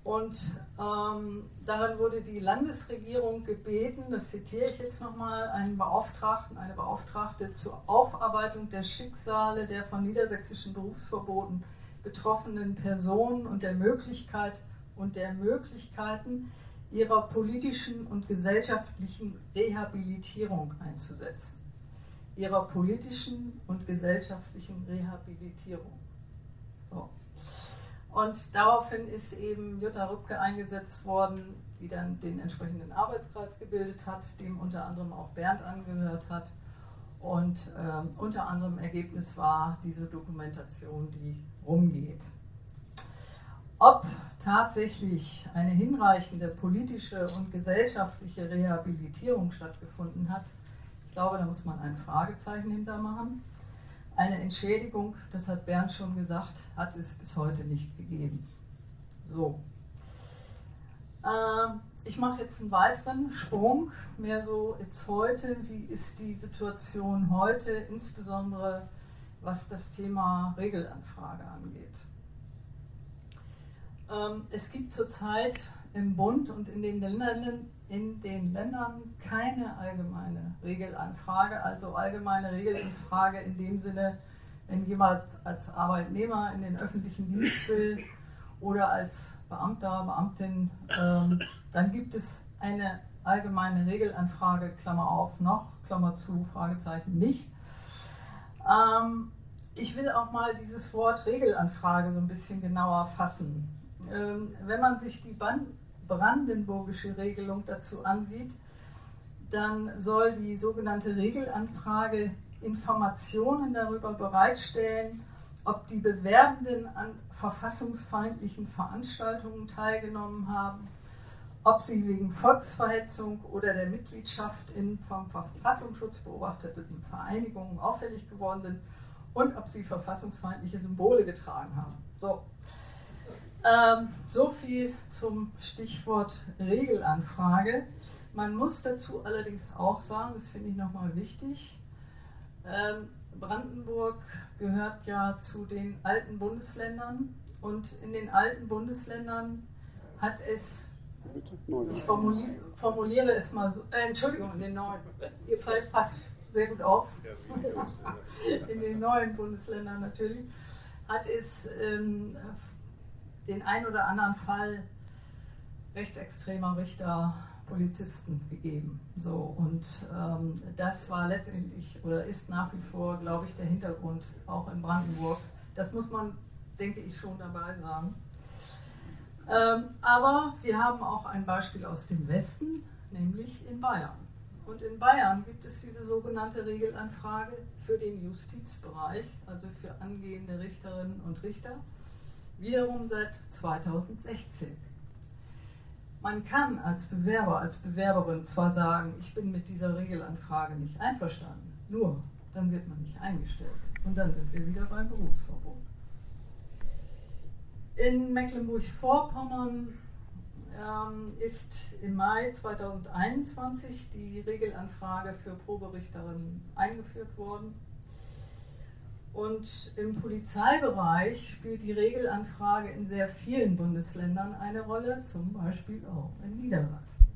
und ähm, darin wurde die Landesregierung gebeten, das zitiere ich jetzt nochmal, einen Beauftragten, eine Beauftragte zur Aufarbeitung der Schicksale der von niedersächsischen Berufsverboten betroffenen Personen und der Möglichkeit und der Möglichkeiten ihrer politischen und gesellschaftlichen Rehabilitierung einzusetzen. Ihrer politischen und gesellschaftlichen Rehabilitierung. So. Und daraufhin ist eben Jutta Rübke eingesetzt worden, die dann den entsprechenden Arbeitskreis gebildet hat, dem unter anderem auch Bernd angehört hat. Und äh, unter anderem Ergebnis war diese Dokumentation, die rumgeht. Ob tatsächlich eine hinreichende politische und gesellschaftliche Rehabilitierung stattgefunden hat, ich glaube, da muss man ein Fragezeichen hintermachen. Eine Entschädigung, das hat Bernd schon gesagt, hat es bis heute nicht gegeben. So. Äh, ich mache jetzt einen weiteren Sprung, mehr so jetzt heute. Wie ist die Situation heute, insbesondere was das Thema Regelanfrage angeht? Ähm, es gibt zurzeit im Bund und in den Ländern in den Ländern keine allgemeine Regelanfrage, also allgemeine Regelanfrage in dem Sinne, wenn jemand als Arbeitnehmer in den öffentlichen Dienst will oder als Beamter, Beamtin, ähm, dann gibt es eine allgemeine Regelanfrage, Klammer auf, noch, Klammer zu, Fragezeichen nicht. Ähm, ich will auch mal dieses Wort Regelanfrage so ein bisschen genauer fassen. Ähm, wenn man sich die Band brandenburgische Regelung dazu ansieht, dann soll die sogenannte Regelanfrage Informationen darüber bereitstellen, ob die Bewerbenden an verfassungsfeindlichen Veranstaltungen teilgenommen haben, ob sie wegen Volksverhetzung oder der Mitgliedschaft in vom Verfassungsschutz beobachteten Vereinigungen auffällig geworden sind und ob sie verfassungsfeindliche Symbole getragen haben. So, ähm, so viel zum Stichwort Regelanfrage. Man muss dazu allerdings auch sagen, das finde ich nochmal wichtig, ähm, Brandenburg gehört ja zu den alten Bundesländern und in den alten Bundesländern hat es, ich formuliere, formuliere es mal so, äh, Entschuldigung, in den neuen, ihr Fall passt sehr gut auf, in den neuen Bundesländern natürlich, hat es ähm, den ein oder anderen Fall rechtsextremer Richter, Polizisten gegeben. So, und ähm, das war letztendlich oder ist nach wie vor, glaube ich, der Hintergrund auch in Brandenburg. Das muss man, denke ich, schon dabei sagen. Ähm, aber wir haben auch ein Beispiel aus dem Westen, nämlich in Bayern. Und in Bayern gibt es diese sogenannte Regelanfrage für den Justizbereich, also für angehende Richterinnen und Richter wiederum seit 2016. man kann als Bewerber, als Bewerberin zwar sagen, ich bin mit dieser Regelanfrage nicht einverstanden, nur dann wird man nicht eingestellt. Und dann sind wir wieder beim Berufsverbot. In Mecklenburg-Vorpommern ähm, ist im Mai 2021 die Regelanfrage für Proberichterinnen eingeführt worden. Und im Polizeibereich spielt die Regelanfrage in sehr vielen Bundesländern eine Rolle, zum Beispiel auch in Niedersachsen.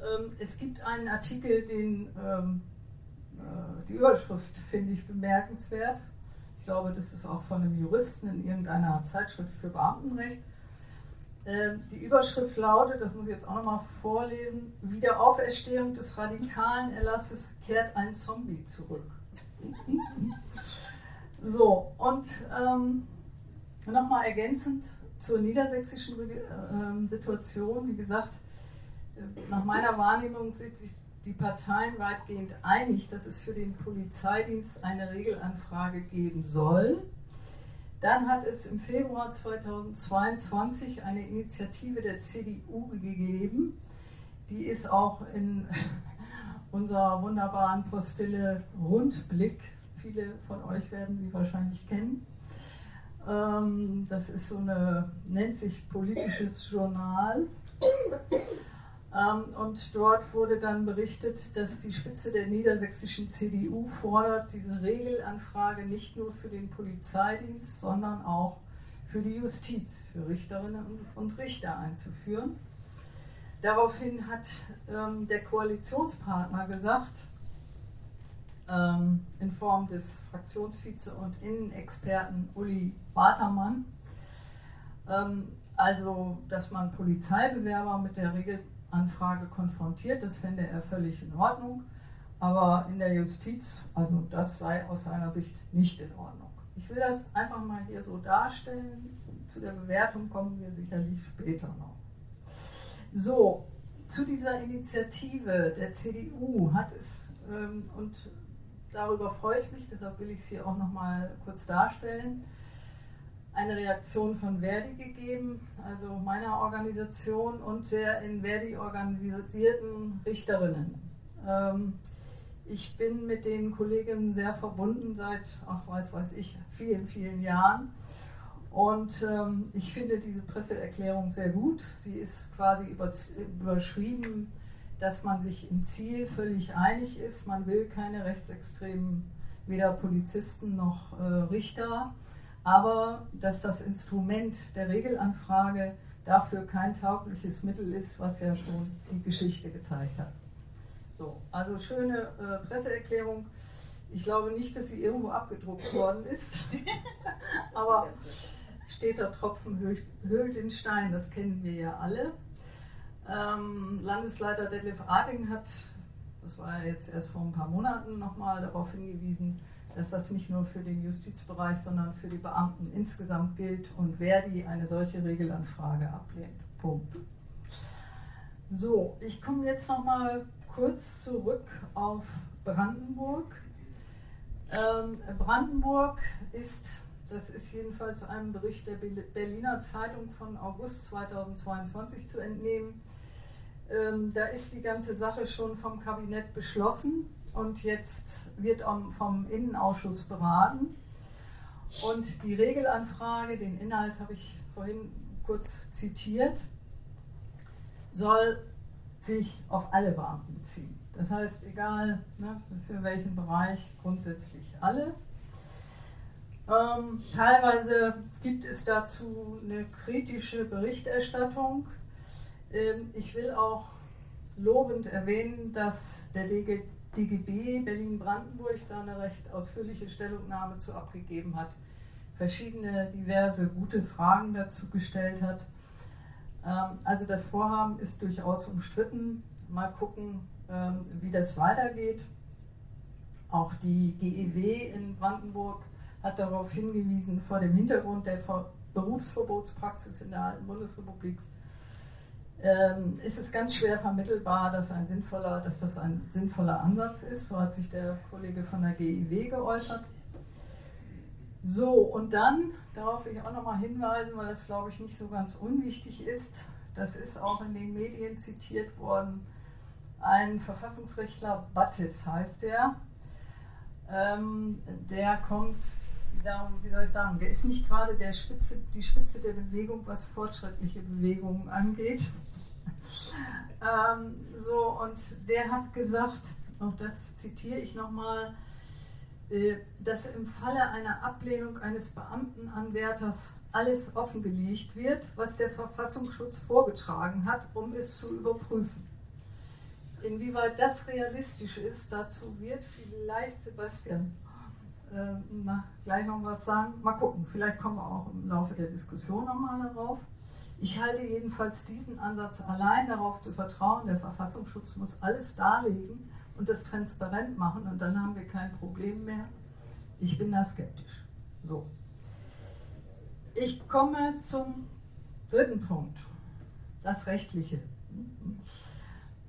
Ähm, es gibt einen Artikel, den ähm, äh, die Überschrift finde ich bemerkenswert. Ich glaube, das ist auch von einem Juristen in irgendeiner Zeitschrift für Beamtenrecht. Ähm, die Überschrift lautet, das muss ich jetzt auch nochmal vorlesen, Wiederauferstehung des radikalen Erlasses kehrt ein Zombie zurück. So, und ähm, nochmal ergänzend zur niedersächsischen äh, Situation, wie gesagt, äh, nach meiner Wahrnehmung sind sich die Parteien weitgehend einig, dass es für den Polizeidienst eine Regelanfrage geben soll. Dann hat es im Februar 2022 eine Initiative der CDU gegeben. Die ist auch in unserer wunderbaren Postille Rundblick. Viele von euch werden sie wahrscheinlich kennen. Ähm, das ist so eine, nennt sich politisches Journal. Ähm, und dort wurde dann berichtet, dass die Spitze der niedersächsischen CDU fordert, diese Regelanfrage nicht nur für den Polizeidienst, sondern auch für die Justiz, für Richterinnen und Richter einzuführen. Daraufhin hat ähm, der Koalitionspartner gesagt, ähm, in Form des Fraktionsvize- und Innenexperten Uli Watermann, ähm, also dass man Polizeibewerber mit der Regel Anfrage konfrontiert. Das fände er völlig in Ordnung. Aber in der Justiz, also das sei aus seiner Sicht nicht in Ordnung. Ich will das einfach mal hier so darstellen. Zu der Bewertung kommen wir sicherlich später noch. So, zu dieser Initiative der CDU hat es, ähm, und darüber freue ich mich, deshalb will ich es hier auch noch mal kurz darstellen, eine Reaktion von Verdi gegeben, also meiner Organisation und der in Verdi organisierten Richterinnen. Ähm, ich bin mit den Kolleginnen sehr verbunden seit, ach weiß weiß ich, vielen, vielen Jahren. Und ähm, ich finde diese Presseerklärung sehr gut. Sie ist quasi über, überschrieben, dass man sich im Ziel völlig einig ist. Man will keine rechtsextremen, weder Polizisten noch äh, Richter aber dass das Instrument der Regelanfrage dafür kein taugliches Mittel ist, was ja schon die Geschichte gezeigt hat. So, also schöne äh, Presseerklärung. Ich glaube nicht, dass sie irgendwo abgedruckt worden ist, aber steht da Tropfen höhlt den Stein, das kennen wir ja alle. Ähm, Landesleiter Detlef Arting hat, das war ja jetzt erst vor ein paar Monaten nochmal darauf hingewiesen, dass das nicht nur für den Justizbereich, sondern für die Beamten insgesamt gilt und wer die eine solche Regelanfrage ablehnt. Punkt. So, ich komme jetzt noch mal kurz zurück auf Brandenburg. Ähm, Brandenburg ist, das ist jedenfalls einem Bericht der Berliner Zeitung von August 2022 zu entnehmen, ähm, da ist die ganze Sache schon vom Kabinett beschlossen und jetzt wird vom Innenausschuss beraten. Und die Regelanfrage, den Inhalt habe ich vorhin kurz zitiert, soll sich auf alle Beamten beziehen. Das heißt, egal ne, für welchen Bereich, grundsätzlich alle. Ähm, teilweise gibt es dazu eine kritische Berichterstattung. Ähm, ich will auch lobend erwähnen, dass der DG DGB Berlin-Brandenburg da eine recht ausführliche Stellungnahme zu abgegeben hat, verschiedene diverse gute Fragen dazu gestellt hat. Ähm, also das Vorhaben ist durchaus umstritten. Mal gucken, ähm, wie das weitergeht. Auch die GEW in Brandenburg hat darauf hingewiesen, vor dem Hintergrund der Berufsverbotspraxis in der alten Bundesrepublik ähm, ist es ganz schwer vermittelbar, dass, ein sinnvoller, dass das ein sinnvoller Ansatz ist. So hat sich der Kollege von der GIW geäußert. So, und dann, darauf will ich auch nochmal hinweisen, weil das glaube ich nicht so ganz unwichtig ist, das ist auch in den Medien zitiert worden, ein Verfassungsrechtler, Battis heißt der, ähm, der kommt, wie soll ich sagen, der ist nicht gerade der Spitze, die Spitze der Bewegung, was fortschrittliche Bewegungen angeht. ähm, so, und der hat gesagt, auch das zitiere ich nochmal, äh, dass im Falle einer Ablehnung eines Beamtenanwärters alles offengelegt wird, was der Verfassungsschutz vorgetragen hat, um es zu überprüfen. Inwieweit das realistisch ist, dazu wird vielleicht Sebastian äh, gleich noch was sagen. Mal gucken, vielleicht kommen wir auch im Laufe der Diskussion nochmal darauf. Ich halte jedenfalls diesen Ansatz allein darauf zu vertrauen, der Verfassungsschutz muss alles darlegen und das transparent machen und dann haben wir kein Problem mehr. Ich bin da skeptisch. So. Ich komme zum dritten Punkt, das Rechtliche.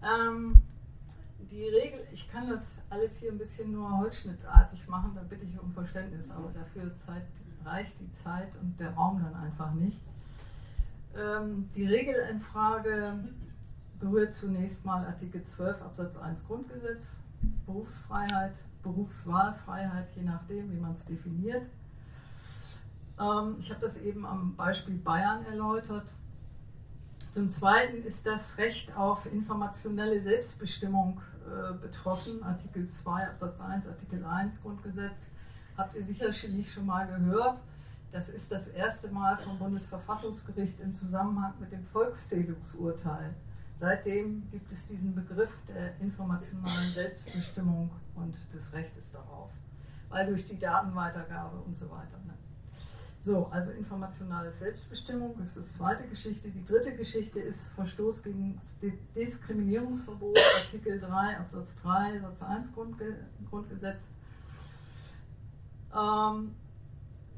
Ähm, die Regel, ich kann das alles hier ein bisschen nur holzschnittartig machen, da bitte ich um Verständnis, aber dafür Zeit, reicht die Zeit und der Raum dann einfach nicht. Ähm, die Regel in Frage berührt zunächst mal Artikel 12 Absatz 1 Grundgesetz, Berufsfreiheit, Berufswahlfreiheit, je nachdem, wie man es definiert. Ähm, ich habe das eben am Beispiel Bayern erläutert. Zum Zweiten ist das Recht auf informationelle Selbstbestimmung äh, betroffen, Artikel 2 Absatz 1, Artikel 1 Grundgesetz. Habt ihr sicherlich schon mal gehört. Das ist das erste Mal vom Bundesverfassungsgericht im Zusammenhang mit dem Volkszählungsurteil. Seitdem gibt es diesen Begriff der informationalen Selbstbestimmung und des Rechtes darauf, weil durch die Datenweitergabe und so weiter. Ne? So, also informationale Selbstbestimmung ist die zweite Geschichte. Die dritte Geschichte ist Verstoß gegen Diskriminierungsverbot, Artikel 3 Absatz 3 Satz 1 Grundge Grundgesetz. Ähm,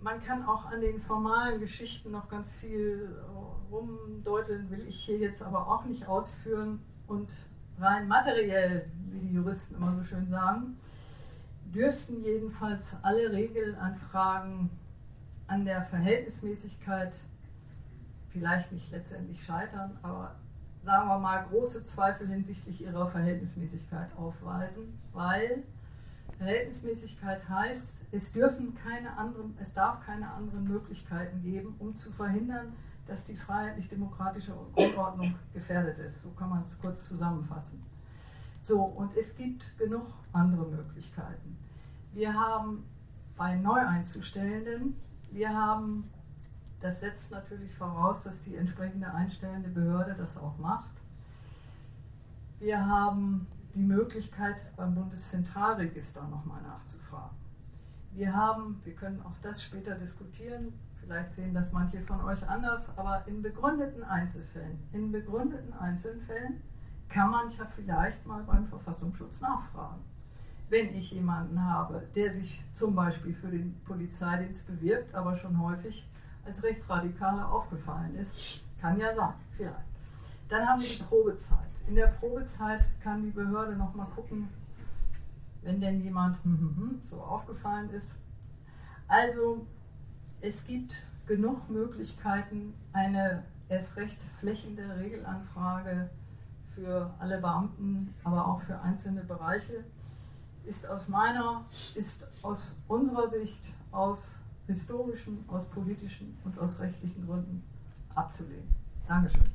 man kann auch an den formalen Geschichten noch ganz viel äh, rumdeuteln, will ich hier jetzt aber auch nicht ausführen. Und rein materiell, wie die Juristen immer so schön sagen, dürften jedenfalls alle Regelanfragen an der Verhältnismäßigkeit vielleicht nicht letztendlich scheitern, aber sagen wir mal große Zweifel hinsichtlich ihrer Verhältnismäßigkeit aufweisen, weil Verhältnismäßigkeit heißt, es dürfen keine anderen, es darf keine anderen Möglichkeiten geben, um zu verhindern, dass die freiheitlich-demokratische Grundordnung gefährdet ist. So kann man es kurz zusammenfassen. So, und es gibt genug andere Möglichkeiten. Wir haben bei Neueinzustellenden wir haben, das setzt natürlich voraus, dass die entsprechende einstellende Behörde das auch macht. Wir haben die Möglichkeit, beim Bundeszentralregister nochmal nachzufragen. Wir haben, wir können auch das später diskutieren, vielleicht sehen das manche von euch anders, aber in begründeten Einzelfällen, in begründeten Einzelfällen kann man ja vielleicht mal beim Verfassungsschutz nachfragen wenn ich jemanden habe, der sich zum Beispiel für den Polizeidienst bewirbt, aber schon häufig als Rechtsradikaler aufgefallen ist. Kann ja sein, vielleicht. Dann haben wir die Probezeit. In der Probezeit kann die Behörde nochmal gucken, wenn denn jemand hm, hm, hm, so aufgefallen ist. Also es gibt genug Möglichkeiten, eine erst recht flächende Regelanfrage für alle Beamten, aber auch für einzelne Bereiche ist aus meiner, ist aus unserer Sicht, aus historischen, aus politischen und aus rechtlichen Gründen abzulehnen. Dankeschön.